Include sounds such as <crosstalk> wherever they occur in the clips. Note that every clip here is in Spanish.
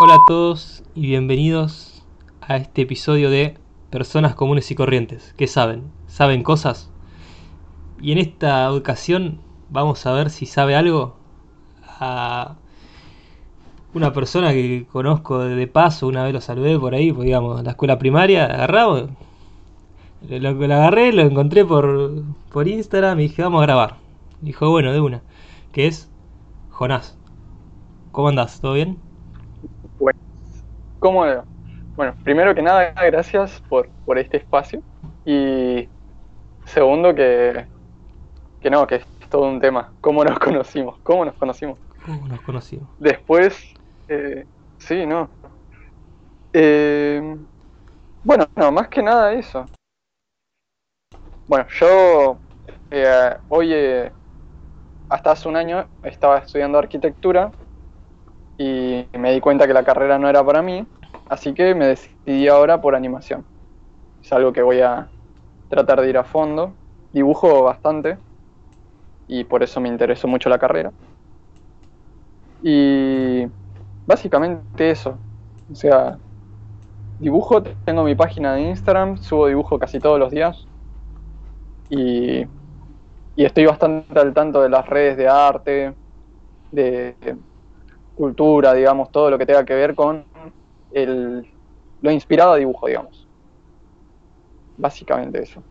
Hola a todos y bienvenidos a este episodio de Personas comunes y corrientes. ¿Qué saben? ¿Saben cosas? Y en esta ocasión vamos a ver si sabe algo a una persona que conozco de paso, una vez lo saludé por ahí, pues digamos, la escuela primaria, agarrado, lo, lo agarré, lo encontré por, por Instagram y dije, vamos a grabar. Dijo, bueno, de una, que es Jonás. ¿Cómo andás? ¿Todo bien? Bueno, ¿cómo no? Bueno, primero que nada, gracias por, por este espacio. Y segundo, que, que no, que es todo un tema. ¿Cómo nos conocimos? ¿Cómo nos conocimos? ¿Cómo nos conocimos? Después, eh, sí, no. Eh, bueno, no, más que nada eso. Bueno, yo eh, hoy, eh, hasta hace un año, estaba estudiando arquitectura y me di cuenta que la carrera no era para mí, así que me decidí ahora por animación. Es algo que voy a tratar de ir a fondo. Dibujo bastante y por eso me interesó mucho la carrera. Y básicamente eso. O sea, dibujo, tengo mi página de Instagram, subo dibujo casi todos los días. Y, y estoy bastante al tanto de las redes de arte, de cultura, digamos, todo lo que tenga que ver con el, lo inspirado a dibujo, digamos. Básicamente eso.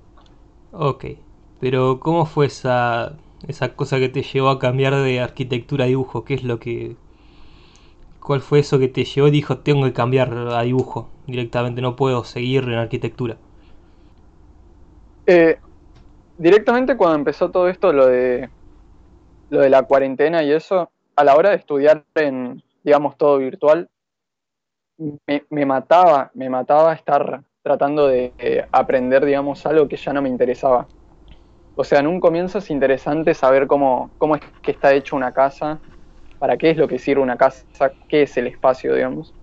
Ok, pero ¿cómo fue esa, esa cosa que te llevó a cambiar de arquitectura a dibujo? ¿Qué es lo que... ¿Cuál fue eso que te llevó y dijo, tengo que cambiar a dibujo directamente, no puedo seguir en arquitectura? Eh, directamente cuando empezó todo esto, lo de, lo de la cuarentena y eso, a la hora de estudiar en, digamos, todo virtual, me, me mataba, me mataba estar tratando de eh, aprender, digamos, algo que ya no me interesaba. O sea, en un comienzo es interesante saber cómo, cómo es que está hecho una casa, para qué es lo que sirve una casa, qué es el espacio, digamos.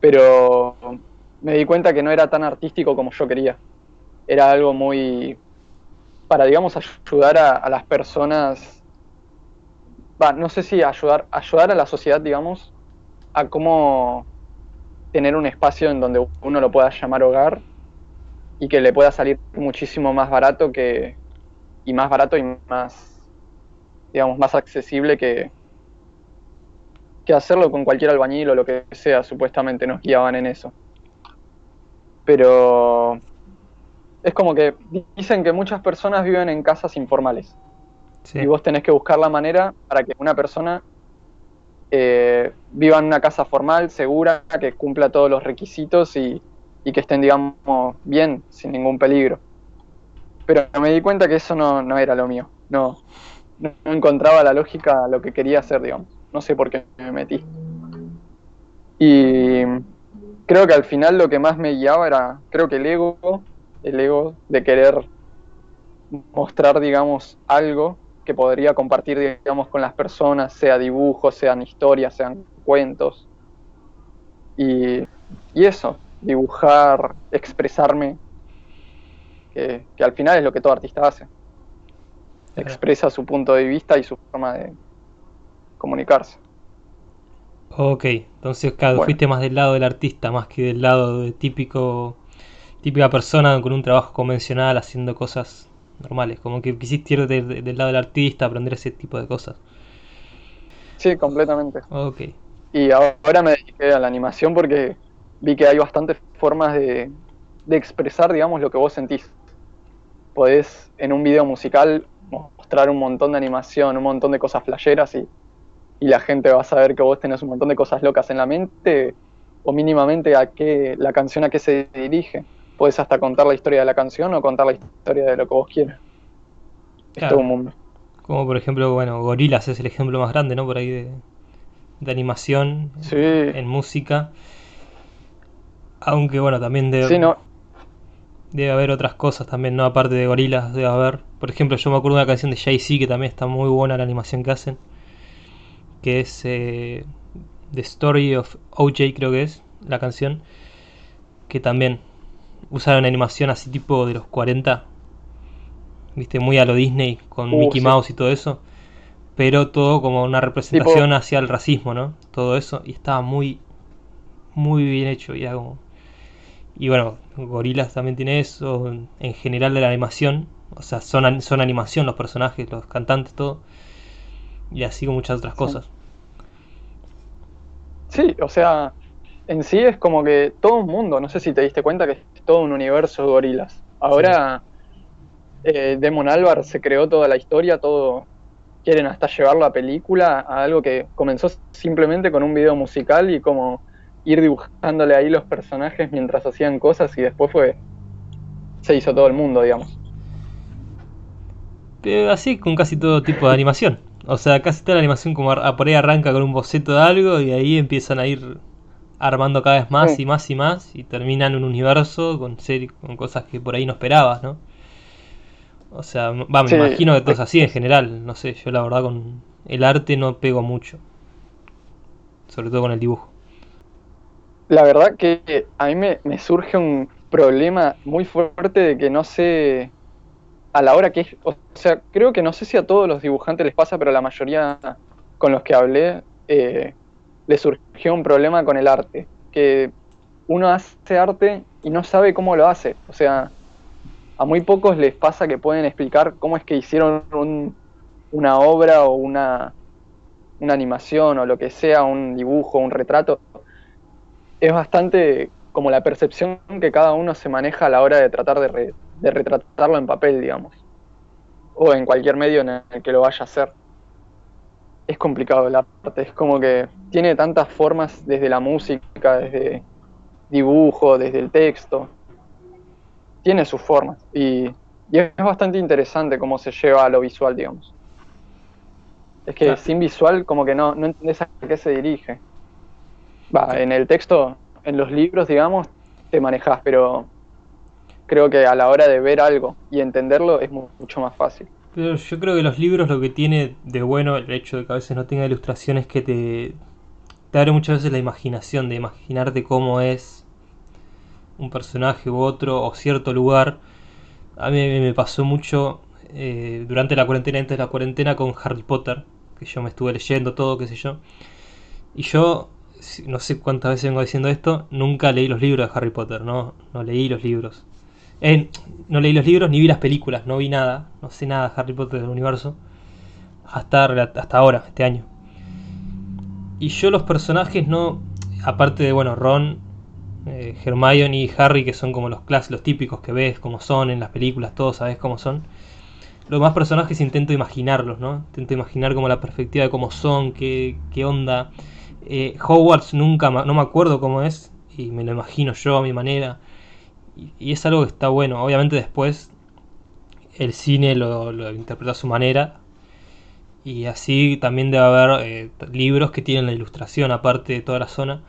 Pero me di cuenta que no era tan artístico como yo quería. Era algo muy para, digamos, ayudar a las personas, no sé si ayudar, ayudar a la sociedad, digamos, a cómo tener un espacio en donde uno lo pueda llamar hogar y que le pueda salir muchísimo más barato que y más barato y más digamos más accesible que que hacerlo con cualquier albañil o lo que sea, supuestamente nos guiaban en eso. Pero es como que dicen que muchas personas viven en casas informales. Y vos tenés que buscar la manera para que una persona eh, viva en una casa formal, segura, que cumpla todos los requisitos y, y, que estén, digamos, bien, sin ningún peligro. Pero me di cuenta que eso no, no era lo mío. No, no, encontraba la lógica a lo que quería hacer, digamos. No sé por qué me metí. Y creo que al final lo que más me guiaba era, creo que el ego, el ego de querer mostrar, digamos, algo que podría compartir, digamos, con las personas, sea dibujos, sean historias, sean cuentos. Y, y eso, dibujar, expresarme, que, que, al final es lo que todo artista hace. Expresa su punto de vista y su forma de comunicarse. Ok, entonces claro, bueno. fuiste más del lado del artista, más que del lado de típico, típica persona con un trabajo convencional haciendo cosas normales, como que quisiste ir de, de, del lado del artista, aprender ese tipo de cosas. Sí, completamente. Ok. Y ahora me dediqué a la animación porque vi que hay bastantes formas de, de expresar, digamos, lo que vos sentís. Podés en un video musical mostrar un montón de animación, un montón de cosas flasheras y, y la gente va a saber que vos tenés un montón de cosas locas en la mente o mínimamente a qué la canción a qué se dirige puedes hasta contar la historia de la canción o contar la historia de lo que vos quieras. Claro. Es todo un mundo. Como por ejemplo, bueno, Gorilas es el ejemplo más grande, ¿no? Por ahí de, de animación, sí. en música. Aunque bueno, también debe, sí, no. debe haber otras cosas también, ¿no? Aparte de Gorilas, debe haber. Por ejemplo, yo me acuerdo de una canción de Jay-Z que también está muy buena la animación que hacen. Que es eh, The Story of OJ, creo que es la canción. Que también usaron animación así tipo de los 40, viste, muy a lo Disney, con Uh, Mickey sí. Mouse y todo eso, pero todo como una representación Tipo- hacia el racismo, ¿no? Todo eso, y estaba muy, muy bien hecho. Y, como... y bueno, Gorilas también tiene eso, en general de la animación. O sea, son, son animación los personajes, los cantantes, todo. Y así con muchas otras cosas. Sí, o sea, en sí es como que todo un mundo, no sé si te diste cuenta que todo un universo de gorilas. Ahora eh, Demon Alvar se creó toda la historia, todo quieren hasta llevarlo a película, a algo que comenzó simplemente con un video musical y como ir dibujándole ahí los personajes mientras hacían cosas y después fue se hizo todo el mundo, digamos. así con casi todo tipo de animación. O sea, casi toda la animación como por ahí arranca con un boceto de algo y ahí empiezan a ir armando cada vez más y más y más y terminan un universo con con cosas que por ahí no esperabas, ¿no? O sea, va, me imagino que todo es así en general, no sé, yo la verdad con el arte no pego mucho, sobre todo con el dibujo. La verdad que a mí me, me surge un problema muy fuerte de que no sé a la hora que es, o sea, creo que no sé si a todos los dibujantes les pasa, pero a la mayoría con los que hablé eh, les surgió un problema con el arte, que uno hace arte y no sabe cómo lo hace, o sea, a muy pocos les pasa que pueden explicar cómo es que hicieron una obra o una, una animación o lo que sea, un dibujo, un retrato. Es bastante como la percepción que cada uno se maneja a la hora de tratar de, de retratarlo en papel, digamos, o en cualquier medio en el que lo vaya a hacer. Es complicado el arte, es como que tiene tantas formas desde la música, desde dibujo, desde el texto. Tiene sus formas y, es bastante interesante cómo se lleva a lo visual, digamos. Es que sin visual como que no, no entendés a qué se dirige. Va, en el texto, en los libros, digamos, te manejas, pero creo que a la hora de ver algo y entenderlo es mucho más fácil. Pero yo creo que los libros lo que tiene de bueno el hecho de que a veces no tenga ilustraciones que te, abre muchas veces la imaginación, de imaginarte cómo es un personaje u otro o cierto lugar. A mí me pasó mucho eh, durante la cuarentena, antes de la cuarentena, con Harry Potter, que yo me estuve leyendo todo, qué sé yo. Y yo, no sé cuántas veces vengo diciendo esto, nunca leí los libros de Harry Potter, no, no leí los libros. Eh, no leí los libros ni vi las películas, no vi nada, no sé nada de Harry Potter del universo. Hasta, hasta ahora, este año. Y yo los personajes no, aparte de, bueno, Ron, eh, Hermione y Harry, que son como los clásicos, los típicos que ves, como son en las películas, todos sabes cómo son. Los más personajes intento imaginarlos, ¿no? Intento imaginar como la perspectiva de cómo son, qué, qué onda. Eh, Hogwarts nunca, no me acuerdo cómo es, y me lo imagino yo a mi manera y, es algo que está bueno. Obviamente después el cine lo, lo interpreta a su manera. Y así también debe haber eh, libros que tienen la ilustración aparte de toda la zona.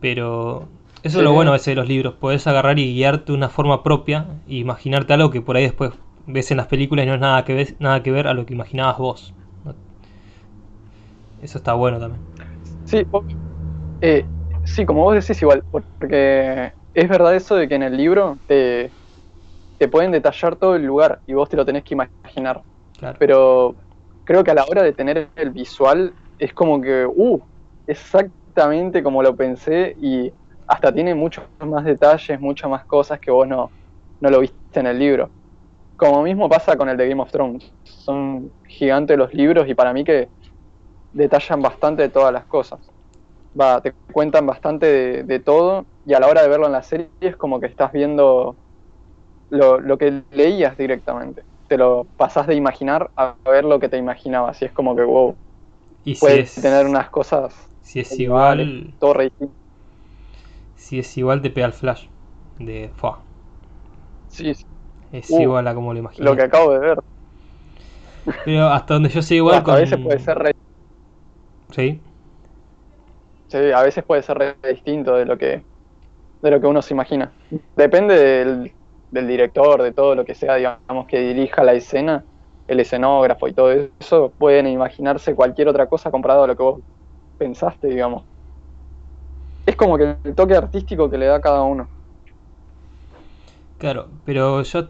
Pero eso es lo bueno a veces de los libros. Puedes agarrar y guiarte de una forma propia e imaginarte algo que por ahí después ves en las películas y no es nada que, ves, nada que ver a lo que imaginabas vos. Eso está bueno también. Sí, eh, sí, como vos decís igual, porque es verdad eso de que en el libro te, pueden detallar todo el lugar y vos te lo tenés que imaginar. Pero creo que a la hora de tener el visual es como que, uh, exactamente como lo pensé y hasta tiene muchos más detalles, muchas más cosas que vos no, no lo viste en el libro. Como mismo pasa con el de Game of Thrones. Son gigantes los libros y para mí que detallan bastante de todas las cosas va, te cuentan bastante de, todo y a la hora de verlo en la serie es como que estás viendo lo, que leías directamente. Te lo pasás de imaginar a ver lo que te imaginabas y es como que wow. Y puedes tener unas cosas. Si es igual. Todo Si es igual, te pega el flash de Fua. Sí. Es uh, igual a como lo imaginé. Lo que acabo de ver. Pero hasta donde yo sé igual. A veces puede ser re... Sí. Sí, a veces puede ser distinto de lo que de lo que uno se imagina. Depende del, director, de todo lo que sea, digamos, que dirija la escena, el escenógrafo y todo eso, pueden imaginarse cualquier otra cosa comparado a lo que vos pensaste, digamos. Es como que el toque artístico que le da cada uno. Claro, pero yo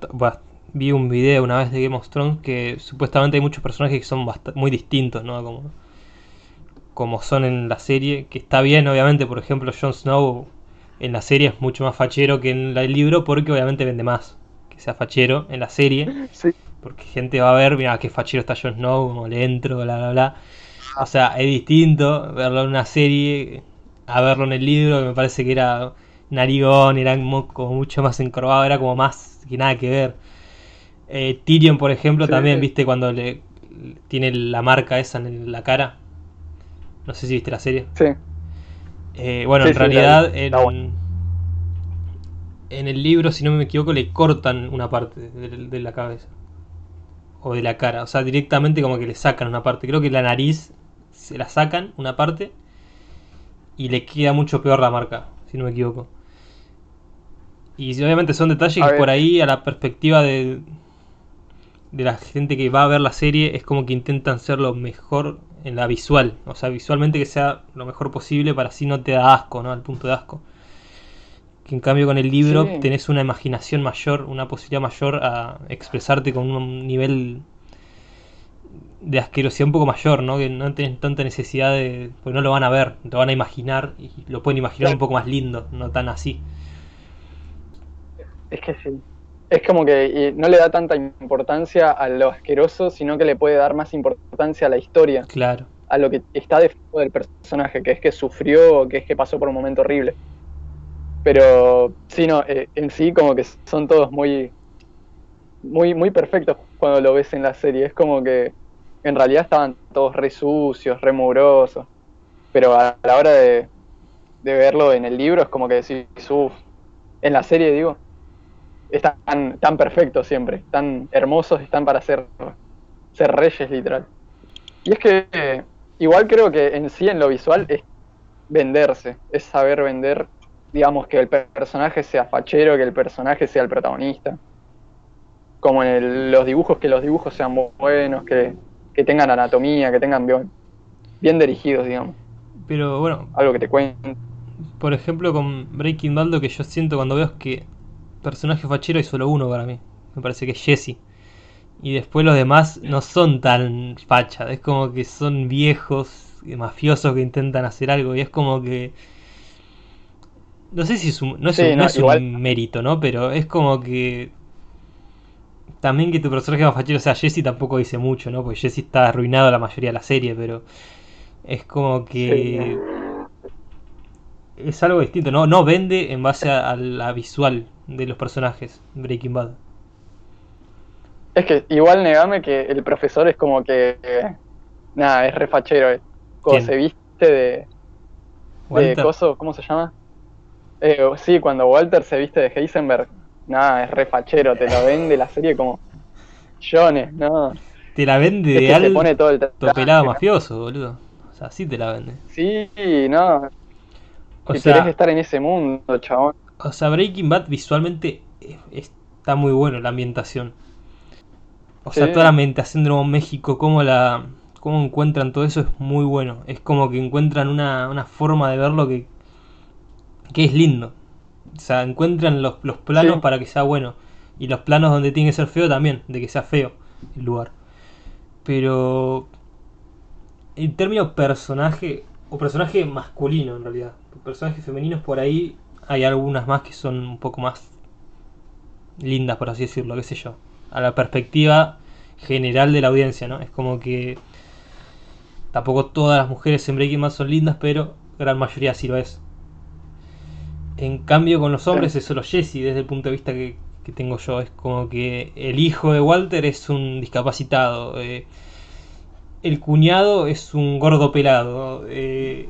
vi un video una vez de Game of Thrones que supuestamente hay muchos personajes que son muy distintos, ¿no? Como como son en la serie, que está bien, obviamente, por ejemplo, Jon Snow en la serie es mucho más fachero que en el libro porque obviamente vende más que sea fachero en la serie. <laughs> Sí. Porque gente va a ver, mira qué fachero está Jon Snow, como le entro, bla, bla, bla. O sea, es distinto verlo en una serie a verlo en el libro, que me parece que era narigón, era como mucho más encorvado, era como más que nada que ver. Eh, Tyrion, por ejemplo, Sí. también, viste, cuando le tiene la marca esa en la cara. No sé si viste la serie. Sí. Eh, bueno, Sí, en sí, realidad en, bueno. en el libro, si no me equivoco, le cortan una parte de, de la cabeza. O de la cara. O sea, directamente como que le sacan una parte. Creo que la nariz se la sacan una parte. Y le queda mucho peor la marca, si no me equivoco. Y obviamente son detalles que por ahí, a la perspectiva de, de la gente que va a ver la serie, es como que intentan ser lo mejor en la visual. O sea, visualmente que sea lo mejor posible para así no te da asco, ¿no? Al punto de asco. Que en cambio con el libro Sí. tenés una imaginación mayor, una posibilidad mayor a expresarte con un nivel de asquerosidad un poco mayor, ¿no? Que no tenés tanta necesidad de... Porque no lo van a ver, lo van a imaginar y lo pueden imaginar un poco más lindo, no tan así. Es que sí. Es como que eh, no le da tanta importancia a lo asqueroso, sino que le puede dar más importancia a la historia, Claro. a lo que está de fondo del personaje, que es que sufrió que es que pasó por un momento horrible. Pero sí, no, eh, en sí como que son todos muy, muy, muy perfectos cuando lo ves en la serie. Es como que en realidad estaban todos re sucios, re mugrosos. Pero a la hora de, de verlo en el libro es como que decís, uff, en la serie digo, están tan perfectos siempre, tan hermosos, están para ser, ser reyes literal. Y es que igual creo que en sí en lo visual es venderse, es saber vender, digamos, que el per- personaje sea fachero, que el personaje sea el protagonista. Como en el- los dibujos, que los dibujos sean bu- buenos, que, que tengan anatomía, que tengan bien, bien dirigidos, digamos. Pero bueno, Algo que te cuenten. por ejemplo con Breaking Bad lo que yo siento cuando veo es que personaje fachero hay solo uno para mí. Me parece que es Jesse. Y después los demás no son tan facha. Es como que son viejos, eh, mafiosos que intentan hacer algo. Y es como que... No sé si es un, no es, Sí, un, no no, es igual- un mérito, ¿no? Pero es como que... También que tu personaje más fachero sea Jesse tampoco dice mucho, ¿no? Porque Jesse está arruinado la mayoría de la serie, pero... Es como que es algo distinto, no, no vende en base a, a la visual de los personajes Breaking Bad. Es que igual negame que el profesor es como que. eh, nada, es refachero. eh. Cuando ¿Quién? se viste de. de Walter, coso, ¿Cómo se llama? Eh, sí, cuando Walter se viste de Heisenberg. Nada, es refachero. Te lo vende la serie como. Jones, no. te la vende Es de pone todo el traje, pelado ¿no? mafioso, boludo. O sea, sí te la vende. Sí, no. O que sea, querés estar en ese mundo, chabón. O sea, Breaking Bad visualmente está muy bueno la ambientación. O sea, Sí. toda la ambientación de Nuevo México, cómo la cómo encuentran todo eso es muy bueno. Es como que encuentran una, una forma de verlo que, que es lindo. O sea, encuentran los, los planos Sí. para que sea bueno. Y los planos donde tiene que ser feo también, de que sea feo el lugar. Pero en términos personaje, o personaje masculino en realidad. Personajes femeninos por ahí hay algunas más que son un poco más lindas, por así decirlo, qué sé yo. A la perspectiva general de la audiencia, ¿no? Es como que tampoco todas las mujeres en Breaking Bad son lindas, pero gran mayoría sí lo es. En cambio con los hombres es solo Jesse desde el punto de vista que, que tengo yo. Es como que el hijo de Walter es un discapacitado. eh, el cuñado es un gordo pelado. eh,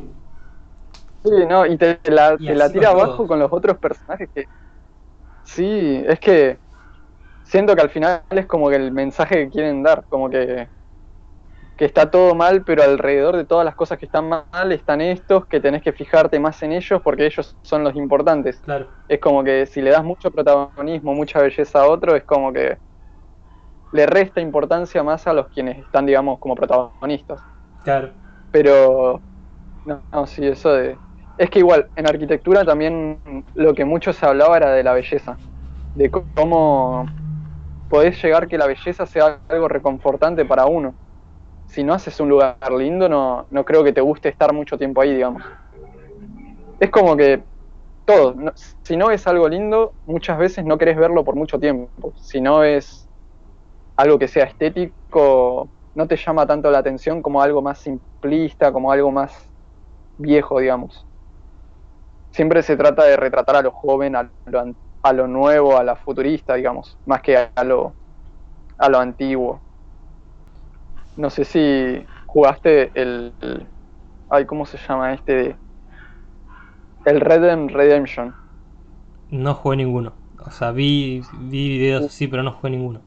Sí, no, y te, la, Y te la tira abajo con los otros personajes que. Sí, es que siento que al final es como que el mensaje que quieren dar, como que, que está todo mal, pero alrededor de todas las cosas que están mal están estos, que tenés que fijarte más en ellos porque ellos son los importantes. claro. Es como que si le das mucho protagonismo, mucha belleza a otro, es como que le resta importancia más a los quienes están, digamos, como protagonistas. Claro. Pero, no, no, sí, eso de... Es que igual, en arquitectura también lo que mucho se hablaba era de la belleza, de cómo podés llegar que la belleza sea algo reconfortante para uno. si no haces un lugar lindo, no, no creo que te guste estar mucho tiempo ahí, digamos. Es como que todo, si no es algo lindo, muchas veces no querés verlo por mucho tiempo. Si no es algo que sea estético, no te llama tanto la atención como algo más simplista, como algo más viejo, digamos. Siempre se trata de retratar a lo joven, a lo, an- a lo nuevo, a la futurista, digamos, más que a lo, a lo antiguo. No sé si jugaste el, el- ay, ¿cómo se llama este? de- El Red Dead Redemption. No jugué ninguno. O sea, vi, vi videos así, pero no jugué ninguno.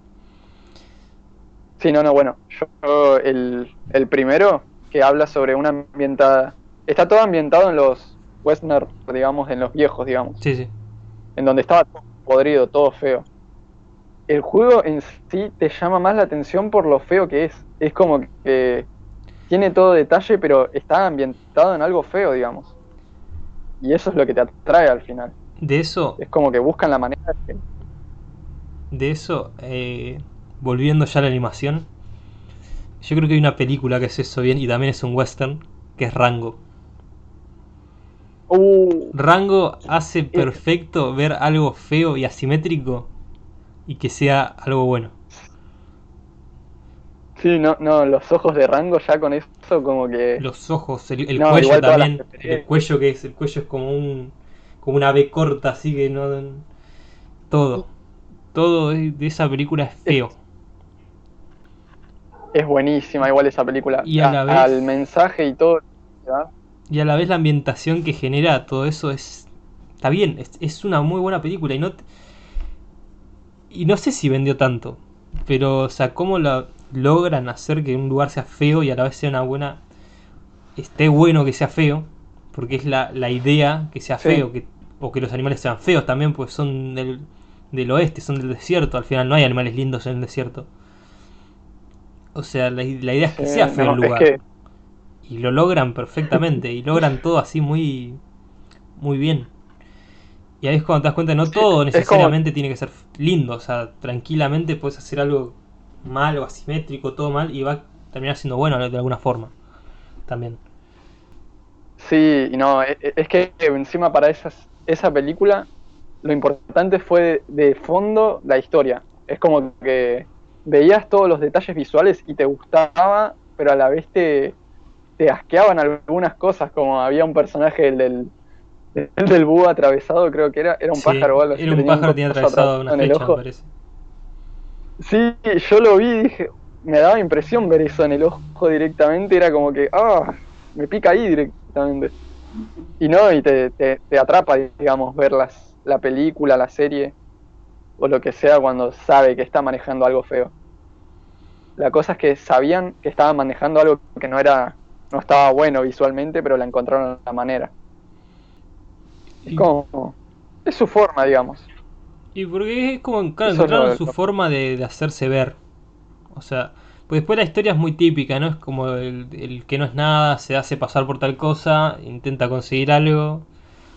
Sí, no, no, bueno, yo el, el primero que habla sobre una ambientada, está todo ambientado en los western, digamos, en los viejos, digamos, Sí, sí. en donde estaba todo podrido, todo feo. El juego en sí te llama más la atención por lo feo que es. Es como que tiene todo detalle, pero está ambientado en algo feo, digamos. Y eso es lo que te atrae al final. De eso, Es como que buscan la manera de... de eso, eh, volviendo ya a la animación, yo creo que hay una película que es eso bien y también es un western, que es Rango. Uh, Rango hace perfecto ver algo feo y asimétrico y que sea algo bueno. sí, no, no, los ojos de rango ya con eso como que... Los ojos, el, el No, cuello también, el cuello que es, el cuello es como un como una B corta así que no todo. Todo de esa película es feo. Es buenísima igual esa película. Y a la vez- Al mensaje y todo. ¿verdad? Y a la vez la ambientación que genera todo eso es. Está bien, es, es una muy buena película y no. te- y no sé si vendió tanto. Pero, o sea, cómo la logran hacer que un lugar sea feo y a la vez sea una buena. Esté bueno que sea feo. Porque es la, la idea que sea Sí. feo. Que, o que los animales sean feos también, pues son del, del oeste, son del desierto. Al final no hay animales lindos en el desierto. O sea, la, la idea es que Eh, sea feo no, el es lugar que y lo logran perfectamente y logran todo así muy muy bien y ahí es cuando te das cuenta no todo es necesariamente tiene que ser lindo o sea tranquilamente puedes hacer algo mal o asimétrico todo mal y va a terminar siendo bueno de alguna forma también sí, y no, e- e- es que encima para esas, esa película lo importante fue de, de fondo la historia. Es como que veías todos los detalles visuales y te gustaba, pero a la vez te, te asqueaban algunas cosas, como había un personaje el del, el del búho atravesado, creo que era, era un Sí, pájaro o algo así, era un pájaro que tenía atravesado una en el flecha me ojo. parece Sí, yo lo vi y dije, me daba impresión ver eso en el ojo directamente, era como que, ah, me pica ahí directamente. Y no, y te, te, te atrapa, digamos, ver las, la película, la serie, o lo que sea cuando sabe que está manejando algo feo. La cosa es que sabían que estaban manejando algo que no era, no estaba bueno visualmente, pero la encontraron la manera. Es Y- como, es su forma, digamos. Y porque es como, claro, Eso encontraron su forma de, de hacerse ver. O sea, pues después la historia es muy típica, ¿no? Es como el, el que no es nada, se hace pasar por tal cosa, intenta conseguir algo,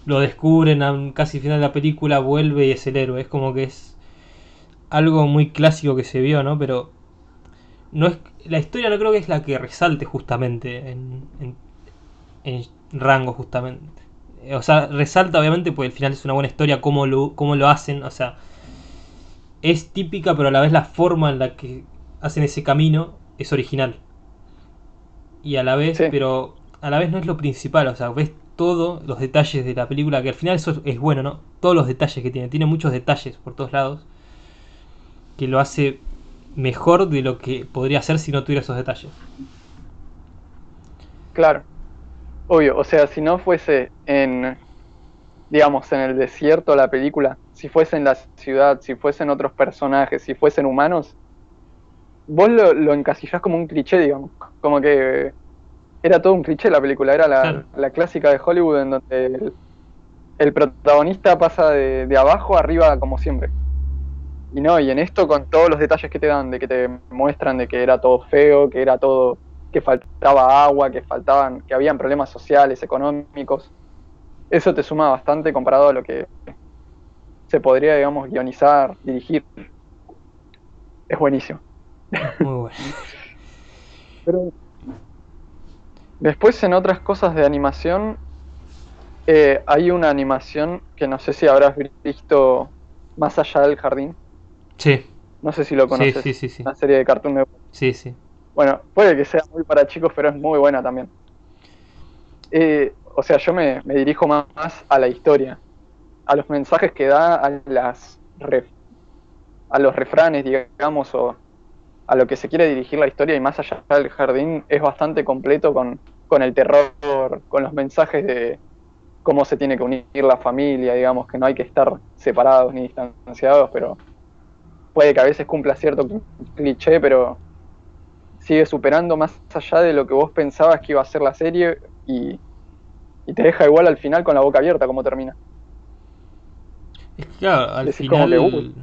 lo descubren a casi final de la película, vuelve y es el héroe. Es como que es algo muy clásico que se vio, ¿no? Pero no es la historia no creo que es la que resalte justamente en, en, en rango justamente. O sea, resalta obviamente porque al final es una buena historia cómo lo, cómo lo hacen, o sea, es típica pero a la vez la forma en la que hacen ese camino es original. Y a la vez, Sí. pero a la vez no es lo principal, o sea, ves todos los detalles de la película, que al final eso es, es bueno, ¿no? Todos los detalles que tiene, tiene muchos detalles por todos lados, que lo hace mejor de lo que podría ser si no tuviera esos detalles. Claro, obvio, o sea, si no fuese en, digamos, en el desierto la película, si fuese en la ciudad, si fuesen otros personajes, si fuesen humanos, vos lo, lo encasillás como un cliché, digamos, como que era todo un cliché la película, era la, Claro. la clásica de Hollywood en donde el, el protagonista pasa de, de abajo a arriba como siempre. Y no, y en esto con todos los detalles que te dan, de que te muestran de que era todo feo, que era todo, que faltaba agua, que faltaban, que habían problemas sociales, económicos, eso te suma bastante comparado a lo que se podría, digamos, guionizar, dirigir. Es buenísimo. Muy bueno. <laughs> Pero después en otras cosas de animación, eh, hay una animación que no sé si habrás visto Más allá del jardín. Sí, No sé si lo conoces. sí, sí, sí. Una serie de Cartoon Network. Sí, sí. Bueno, puede que sea muy para chicos, pero es muy buena también. Eh, o sea, yo me, me dirijo más a la historia, a los mensajes que da, a las ref- a los refranes, digamos, o a lo que se quiere dirigir la historia y más allá del jardín es bastante completo con, con el terror, con los mensajes de cómo se tiene que unir la familia, digamos, que no hay que estar separados ni distanciados, pero puede que a veces cumpla cierto cliché, pero sigue superando más allá de lo que vos pensabas que iba a ser la serie y, y te deja igual al final con la boca abierta como termina. Es que claro, al Decís como final. que, uy.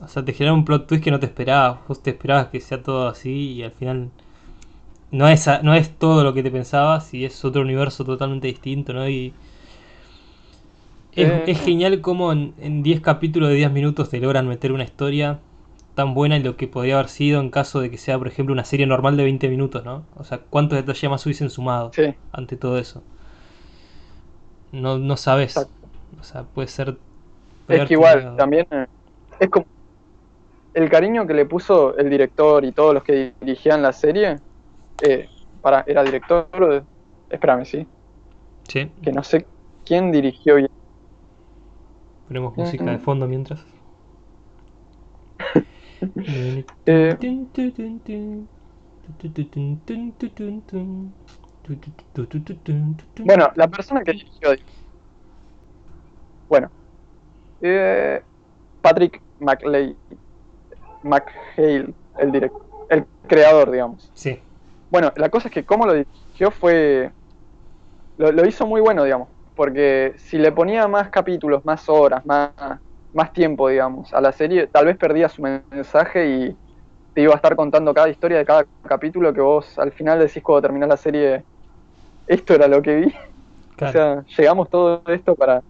O sea, te genera un plot twist que no te esperabas. Vos te esperabas que sea todo así y al final. No es, no es todo lo que te pensabas y es otro universo totalmente distinto, ¿no? Y. Es, Eh. es genial cómo en, en 10 capítulos de 10 minutos te logran meter una historia tan buena en lo que podría haber sido en caso de que sea, por ejemplo, una serie normal de 20 minutos, ¿no? O sea, ¿cuántos detalles más hubiesen sumado Sí, ante todo eso? No, no sabes. Exacto. O sea, puede ser. puede es que igual tenido- también eh, es como el cariño que le puso el director y todos los que dirigían la serie. Eh, para, era director. de- Espérame, sí. Sí, Que no sé quién dirigió bien. Ponemos música de fondo mientras. <laughs> Eh, Bueno, la persona que dirigió. Bueno, eh, Patrick McLeay, McHale, el director, el creador, digamos. Sí, Bueno, la cosa es que cómo lo dirigió fue. Lo, lo hizo muy bueno, digamos. Porque si le ponía más capítulos, más horas, más, más tiempo, digamos, a la serie, tal vez perdía su mensaje y te iba a estar contando cada historia de cada capítulo que vos al final decís cuando terminás la serie, esto era lo que vi. claro. O sea, llegamos todo esto para,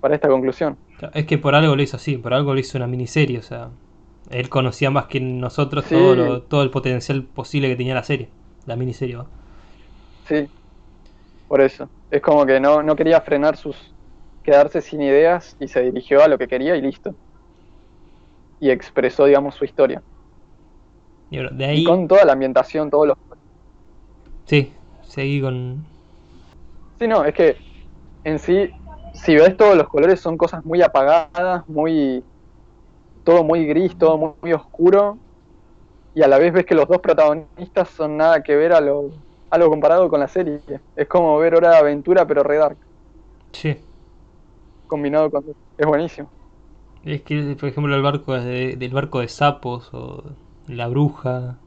para esta conclusión. Es que por algo lo hizo así, por algo lo hizo una miniserie, o sea, él conocía más que nosotros Sí. todo, lo- todo el potencial posible que tenía la serie, la miniserie. ¿va? Sí, por eso. Es como que no, no quería frenar sus. quedarse sin ideas y se dirigió a lo que quería y listo. Y expresó, digamos, su historia. Y con toda la ambientación, todos los. sí, seguí con... Sí, no, es que en sí, si ves todos los colores, son cosas muy apagadas, muy. todo muy gris, todo muy, muy oscuro. Y a la vez ves que los dos protagonistas son nada que ver a lo, a lo comparado con la serie. Es como ver Hora de Aventura, pero re dark, Sí, combinado con. Es buenísimo. es que, por ejemplo, el barco de- del barco de sapos o la bruja,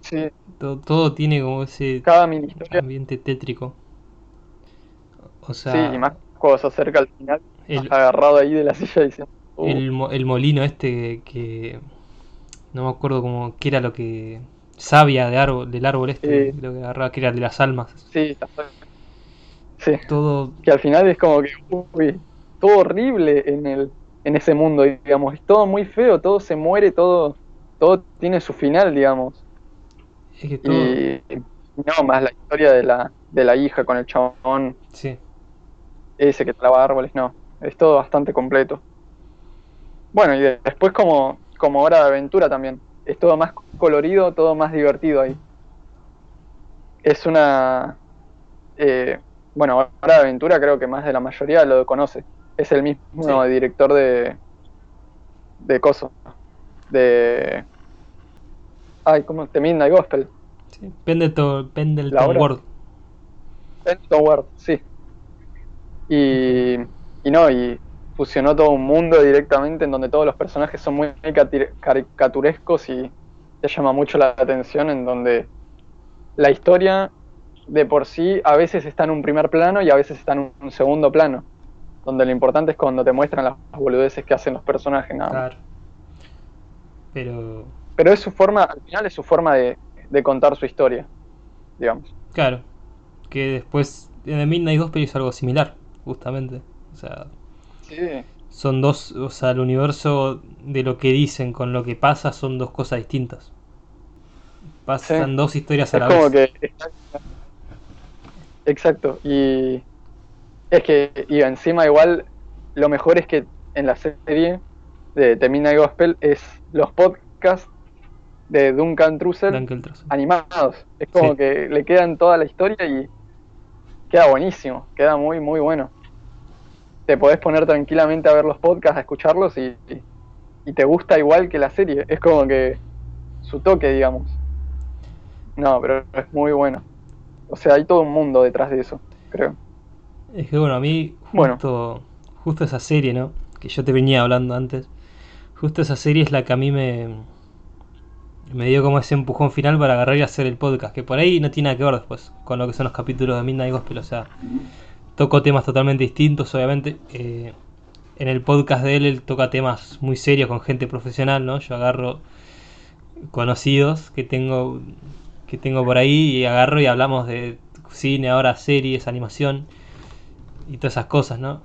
Sí, todo, todo tiene como ese cada ambiente tétrico. O sea, Sí, y más cuando se acerca al final, el, agarrado ahí de la silla diciendo. "Uh, el, mo- el molino este que no me acuerdo cómo qué era lo que savia de árbol del árbol este Sí. lo que agarraba que era de las almas. Sí, está- sí, todo que al final es como que, uy, todo horrible en el en ese mundo, digamos, es todo muy feo, todo se muere, todo todo tiene su final, digamos. es que todo Y no, más la historia de la de la hija con el chabón. Sí. Ese que traba árboles, no, es todo bastante completo. Bueno, y de- después como, como hora de aventura también, es todo más colorido, todo más divertido ahí. Es una... eh, bueno, hora de aventura creo que más de la mayoría lo conoce. Es el mismo Sí. director de... de Coso. De... Ay, ¿cómo? De Midnight Gospel. sí Pendleton, Pendleton. Ward Pendleton Ward, sí. Y, y no, y fusionó todo un mundo directamente en donde todos los personajes son muy caricaturescos y te llama mucho la atención, en donde la historia de por sí a veces está en un primer plano y a veces está en un segundo plano, donde lo importante es cuando te muestran las boludeces que hacen los personajes, nada claro. Pero Pero es su forma, al final es su forma de, de contar su historia, digamos. claro que después en The Midnight Gospel hizo algo similar justamente. O sea Sí, son dos o sea el universo de lo que dicen con lo que pasa son dos cosas distintas Pasan dos historias a es la como vez. que. Exacto. Y es que, y encima, igual, lo mejor es que en la serie de The Midnight Gospel es los podcasts de Duncan Trussell Duncan Trussell. animados. Es como Sí. que le quedan toda la historia y queda buenísimo, queda muy, muy bueno. Te podés poner tranquilamente a ver los podcasts, a escucharlos y, y- y te gusta igual que la serie. Es como que su toque, digamos. No, pero es muy bueno. O sea, hay todo un mundo detrás de eso, creo. Es que bueno, a mí Bueno. justo, justo esa serie, ¿no? Que yo te venía hablando antes. Justo esa serie es la que a mí me, me dio como ese empujón final para agarrar y hacer el podcast. Que por ahí no tiene nada que ver después con lo que son los capítulos de Midnight Gospel. O sea, toco temas totalmente distintos, obviamente. Eh, en el podcast de él, él toca temas muy serios con gente profesional, ¿no? Yo agarro conocidos que tengo que tengo por ahí y agarro y hablamos de cine, ahora series, animación y todas esas cosas, ¿no?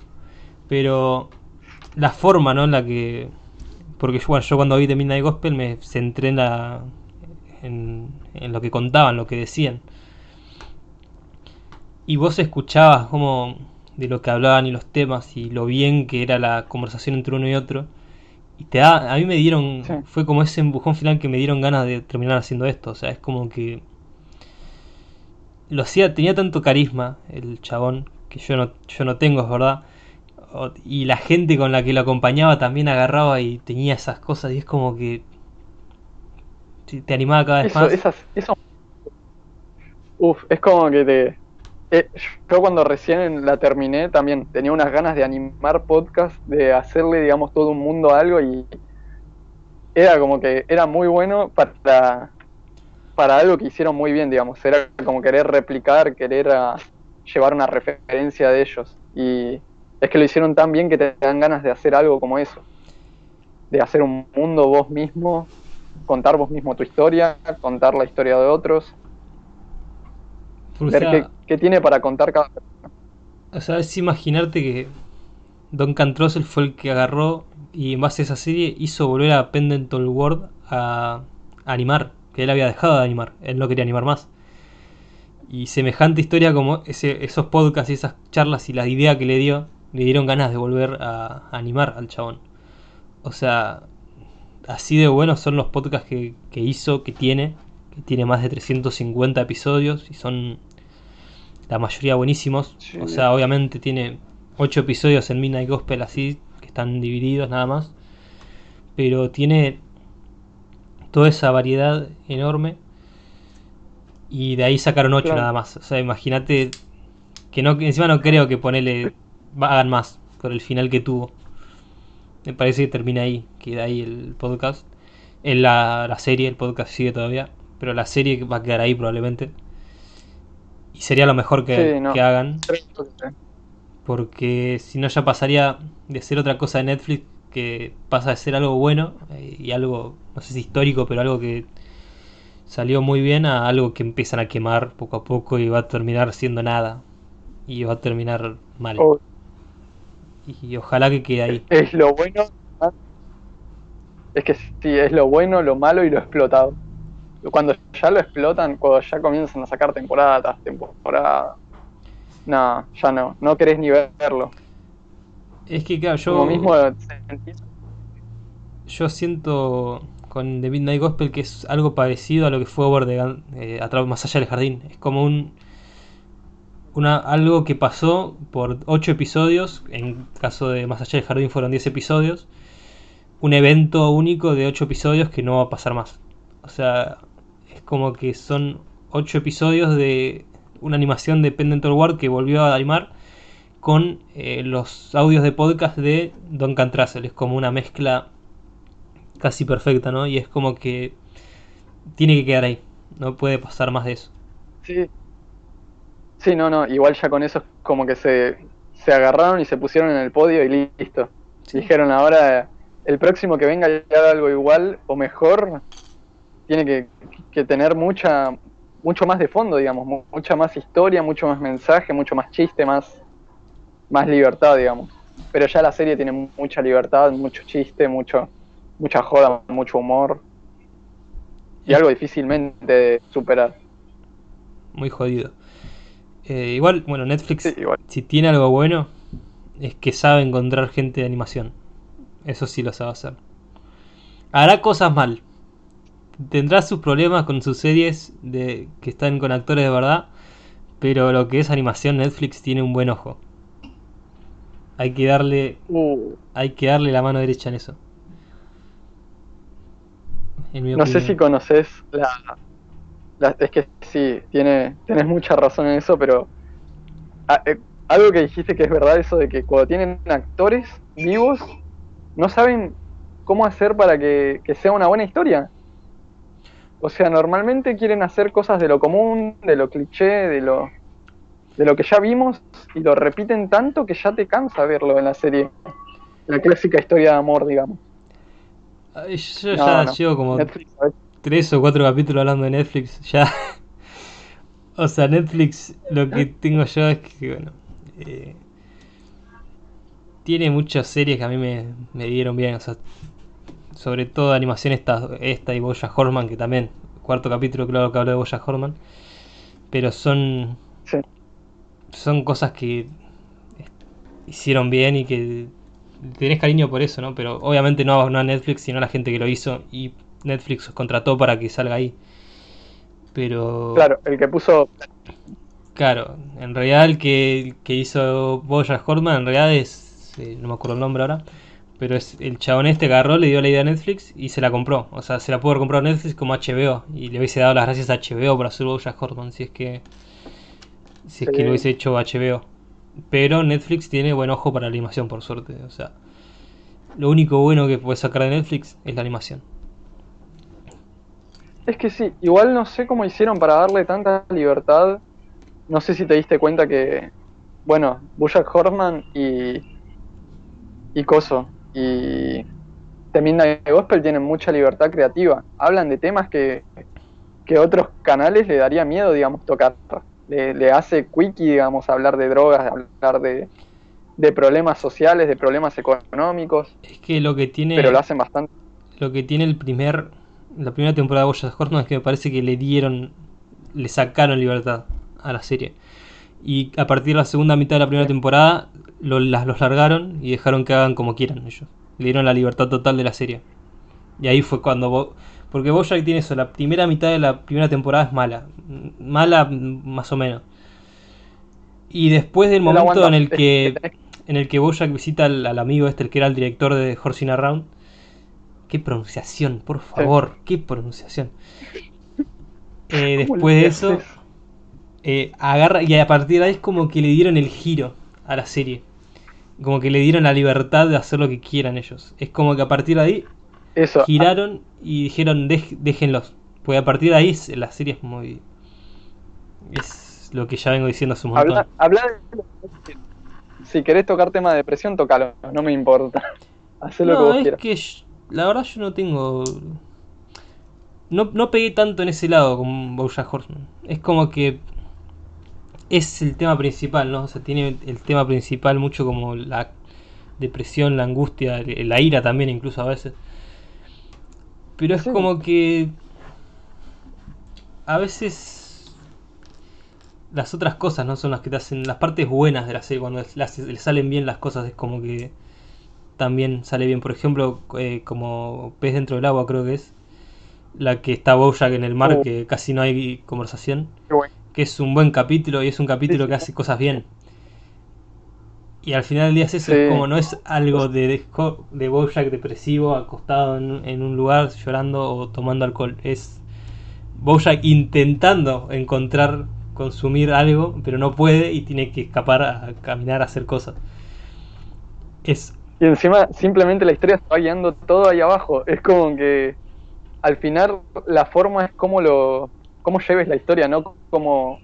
Pero la forma, ¿no? En la que porque yo, bueno, yo cuando vi The Midnight Gospel me centré en la en lo que contaban, lo que decían. Y vos escuchabas como de lo que hablaban y los temas y lo bien que era la conversación entre uno y otro. Y te da, a mí me dieron, Sí. fue como ese empujón final que me dieron ganas de terminar haciendo esto. O sea, es como que lo hacía, tenía tanto carisma el chabón que yo no, yo no tengo, es verdad. Y la gente con la que lo acompañaba también agarraba y tenía esas cosas y es como que te animaba cada vez Eso, más. esas, eso. Uf, es como que te. Eh, yo cuando recién la terminé también tenía unas ganas de animar podcast, de hacerle, digamos, todo un mundo a algo y era como que era muy bueno para, para algo que hicieron muy bien, digamos. Era como querer replicar, querer ah, llevar una referencia de ellos. Y es que lo hicieron tan bien que te dan ganas de hacer algo como eso. De hacer un mundo vos mismo, contar vos mismo tu historia, contar la historia de otros, O sea, tiene para contar cada. O sea, es imaginarte que Don Trussell fue el que agarró y en base a esa serie hizo volver a Pendleton Ward a animar, que él había dejado de animar, él no quería animar más. Y semejante historia como ese, esos podcasts y esas charlas y la idea que le dio, le dieron ganas de volver a, a animar al chabón. O sea, así de buenos son los podcasts que, que hizo, que tiene, que tiene más de 350 episodios y son la mayoría buenísimos. Sí. O sea, obviamente tiene 8 episodios en Midnight Gospel así, que están divididos nada más. Pero tiene toda esa variedad enorme. Y de ahí sacaron 8 Claro. nada más. O sea, imagínate que no encima no creo que ponele hagan más por el final que tuvo. Me parece que termina ahí, queda ahí el podcast. En la, la serie, el podcast sigue todavía, pero la serie va a quedar ahí probablemente. Y sería lo mejor que, Sí, no. que hagan, porque si no ya pasaría de ser otra cosa de Netflix que pasa de ser algo bueno eh, y algo, no sé si histórico, pero algo que salió muy bien a algo que empiezan a quemar poco a poco y va a terminar siendo nada. Y va a terminar mal. O- Y ojalá que quede ahí. es lo bueno. Es que sí, es lo bueno, lo malo y lo explotado. Cuando ya lo explotan, cuando ya comienzan a sacar temporada tras temporada. No, ya no, no querés ni verlo. Es que claro, yo... Como mismo Yo siento con The Midnight Gospel que es algo parecido a lo que fue Over the Gun- eh, a través más allá del jardín. Es como un una algo que pasó por 8 episodios, en caso de Más allá del jardín fueron 10 episodios. Un evento único de 8 episodios que no va a pasar más. O sea, como que son 8 episodios de una animación de Pendleton Ward que volvió a animar con eh, los audios de podcast de Duncan Trussell. Es como una mezcla casi perfecta, ¿no? Y es como que tiene que quedar ahí. No puede pasar más de eso. Sí. Sí, no, no, igual ya con eso es como que se, se agarraron y se pusieron en el podio y listo. Sí. Dijeron ahora el próximo que venga y haga algo igual o mejor tiene que, que tener mucha mucho más de fondo, digamos, mu- mucha más historia, mucho más mensaje, mucho más chiste, más más libertad, digamos. Pero ya la serie tiene mu- mucha libertad, mucho chiste, mucho mucha joda, mucho humor. Y algo difícilmente de superar. Muy jodido. Eh, igual, bueno, Netflix, Sí, igual. si tiene algo bueno, es que sabe encontrar gente de animación. Eso sí lo sabe hacer. Hará cosas mal. Tendrá sus problemas con sus series de que están con actores de verdad. Pero lo que es animación, Netflix tiene un buen ojo. Hay que darle, Uh, hay que darle la mano derecha en eso. En no sé si conoces la, la- Es que sí, tiene, tenés mucha razón en eso, pero. ah, eh, algo que dijiste que es verdad, eso de que cuando tienen actores vivos, no saben cómo hacer para que, que sea una buena historia. O sea, normalmente quieren hacer cosas de lo común, de lo cliché, de lo, de lo que ya vimos, y lo repiten tanto que ya te cansa verlo en la serie. La clásica historia de amor, digamos. Ay, Yo No, ya no. llevo como Netflix, tres o cuatro capítulos hablando de Netflix. Ya. O sea, Netflix lo que tengo yo es que, bueno. eh, tiene muchas series que a mí me, me dieron bien. O sea, sobre todo de animación esta, esta y Boya Horman, que también. Cuarto capítulo, claro que hablo de Boya Horman. Pero son. sí. Son cosas que hicieron bien y que tenés cariño por eso, ¿no? Pero obviamente no, no a Netflix, sino a la gente que lo hizo y Netflix os contrató para que salga ahí. Pero Claro, el que puso claro, en realidad el que, el que hizo Bojack Horseman en realidad es, eh, no me acuerdo el nombre ahora, pero es el chabón este agarró, le dio la idea a Netflix y se la compró. O sea, se la pudo haber comprado Netflix como HBO y le hubiese dado las gracias a HBO por hacer Bojack Horseman si es que si es que Sí. lo hubiese hecho HBO. Pero Netflix tiene buen ojo para la animación, por suerte. O sea, lo único bueno que puedes sacar de Netflix es la animación. Es que sí, igual no sé cómo hicieron para darle tanta libertad. No sé si te diste cuenta que, bueno, Bojack Horseman y y Coso y Teminda Gospel tienen mucha libertad creativa. Hablan de temas que, que otros canales le daría miedo, digamos, tocar. Le, le hace quickie, digamos, hablar de drogas, hablar de, de problemas sociales, de problemas económicos, Es que lo que tiene pero lo hacen bastante. lo que tiene el primer la primera temporada de Bojack Horseman es que me parece que le dieron le sacaron libertad a la serie y a partir de la segunda mitad de la primera temporada lo- las, los largaron y dejaron que hagan como quieran ellos le dieron la libertad total de la serie y ahí fue cuando Bo- porque Bojack tiene eso la primera mitad de la primera temporada es mala mala más o menos y después del momento en el que en el que Bojack visita al, al amigo este, el que era el director de Horsing Around. Qué pronunciación, por favor, qué pronunciación. <laughs> Eh, ¿Cómo después de eso, eh, agarra y a partir de ahí es como que le dieron el giro a la serie. Como que le dieron la libertad de hacer lo que quieran ellos. Es como que a partir de ahí Eso, giraron y dijeron "Dej- déjenlos. Pues a partir de ahí la serie es muy... Es lo que ya vengo diciendo hace un montón. Habla, habla de... Si querés tocar tema de depresión, tocalo, no me importa. <laughs> Haz lo que vos es quieras. que la verdad yo no tengo... No, no pegué tanto en ese lado con Bojack Horseman. Es como que es el tema principal, ¿no? O sea, tiene el tema principal mucho como la depresión, la angustia, la ira también incluso a veces. Pero es Sí. como que a veces las otras cosas no son las que te hacen las partes buenas de la serie cuando las- le salen bien las cosas es como que también sale bien por ejemplo eh, como pez dentro del agua creo que es la que está Bojack en el mar Oh. que casi no hay conversación Qué bueno. Que es un buen capítulo y es un capítulo que hace cosas bien y al final del día es eso Sí. es como no es algo de, de, de Bojack depresivo acostado en, en un lugar llorando o tomando alcohol es Bojack intentando encontrar consumir algo pero no puede y tiene que escapar a caminar a hacer cosas es Y encima, simplemente la historia va guiando todo ahí abajo. Es como que al final la forma es cómo lo cómo lleves la historia, no como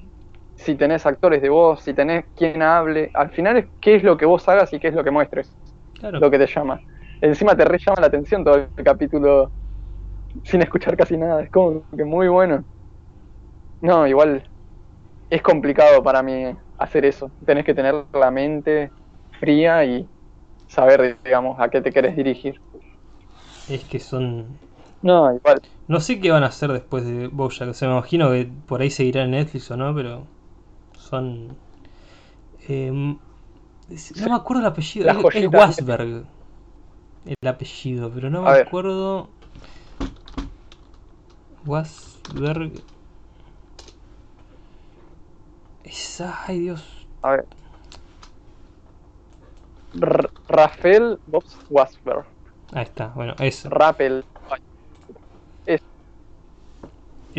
si tenés actores de voz, si tenés quien hable. Al final es qué es lo que vos hagas y qué es lo que muestres, claro lo que te llama. Encima te re llama la atención todo el capítulo sin escuchar casi nada. Es como que muy bueno. No, igual es complicado para mí hacer eso. Tenés que tener la mente fría y saber, digamos, a qué te querés dirigir. Es que son No, igual. No sé qué van a hacer después de Bojack. O sea, me imagino que por ahí seguirá en Netflix o no, pero son... eh, no me acuerdo el apellido. Es. Wasberg. El apellido, pero no me A ver. acuerdo. Wasberg. Es, ay Dios. A ver. R- Rafael Wasberg. Ahí está, bueno, eso. Rappel.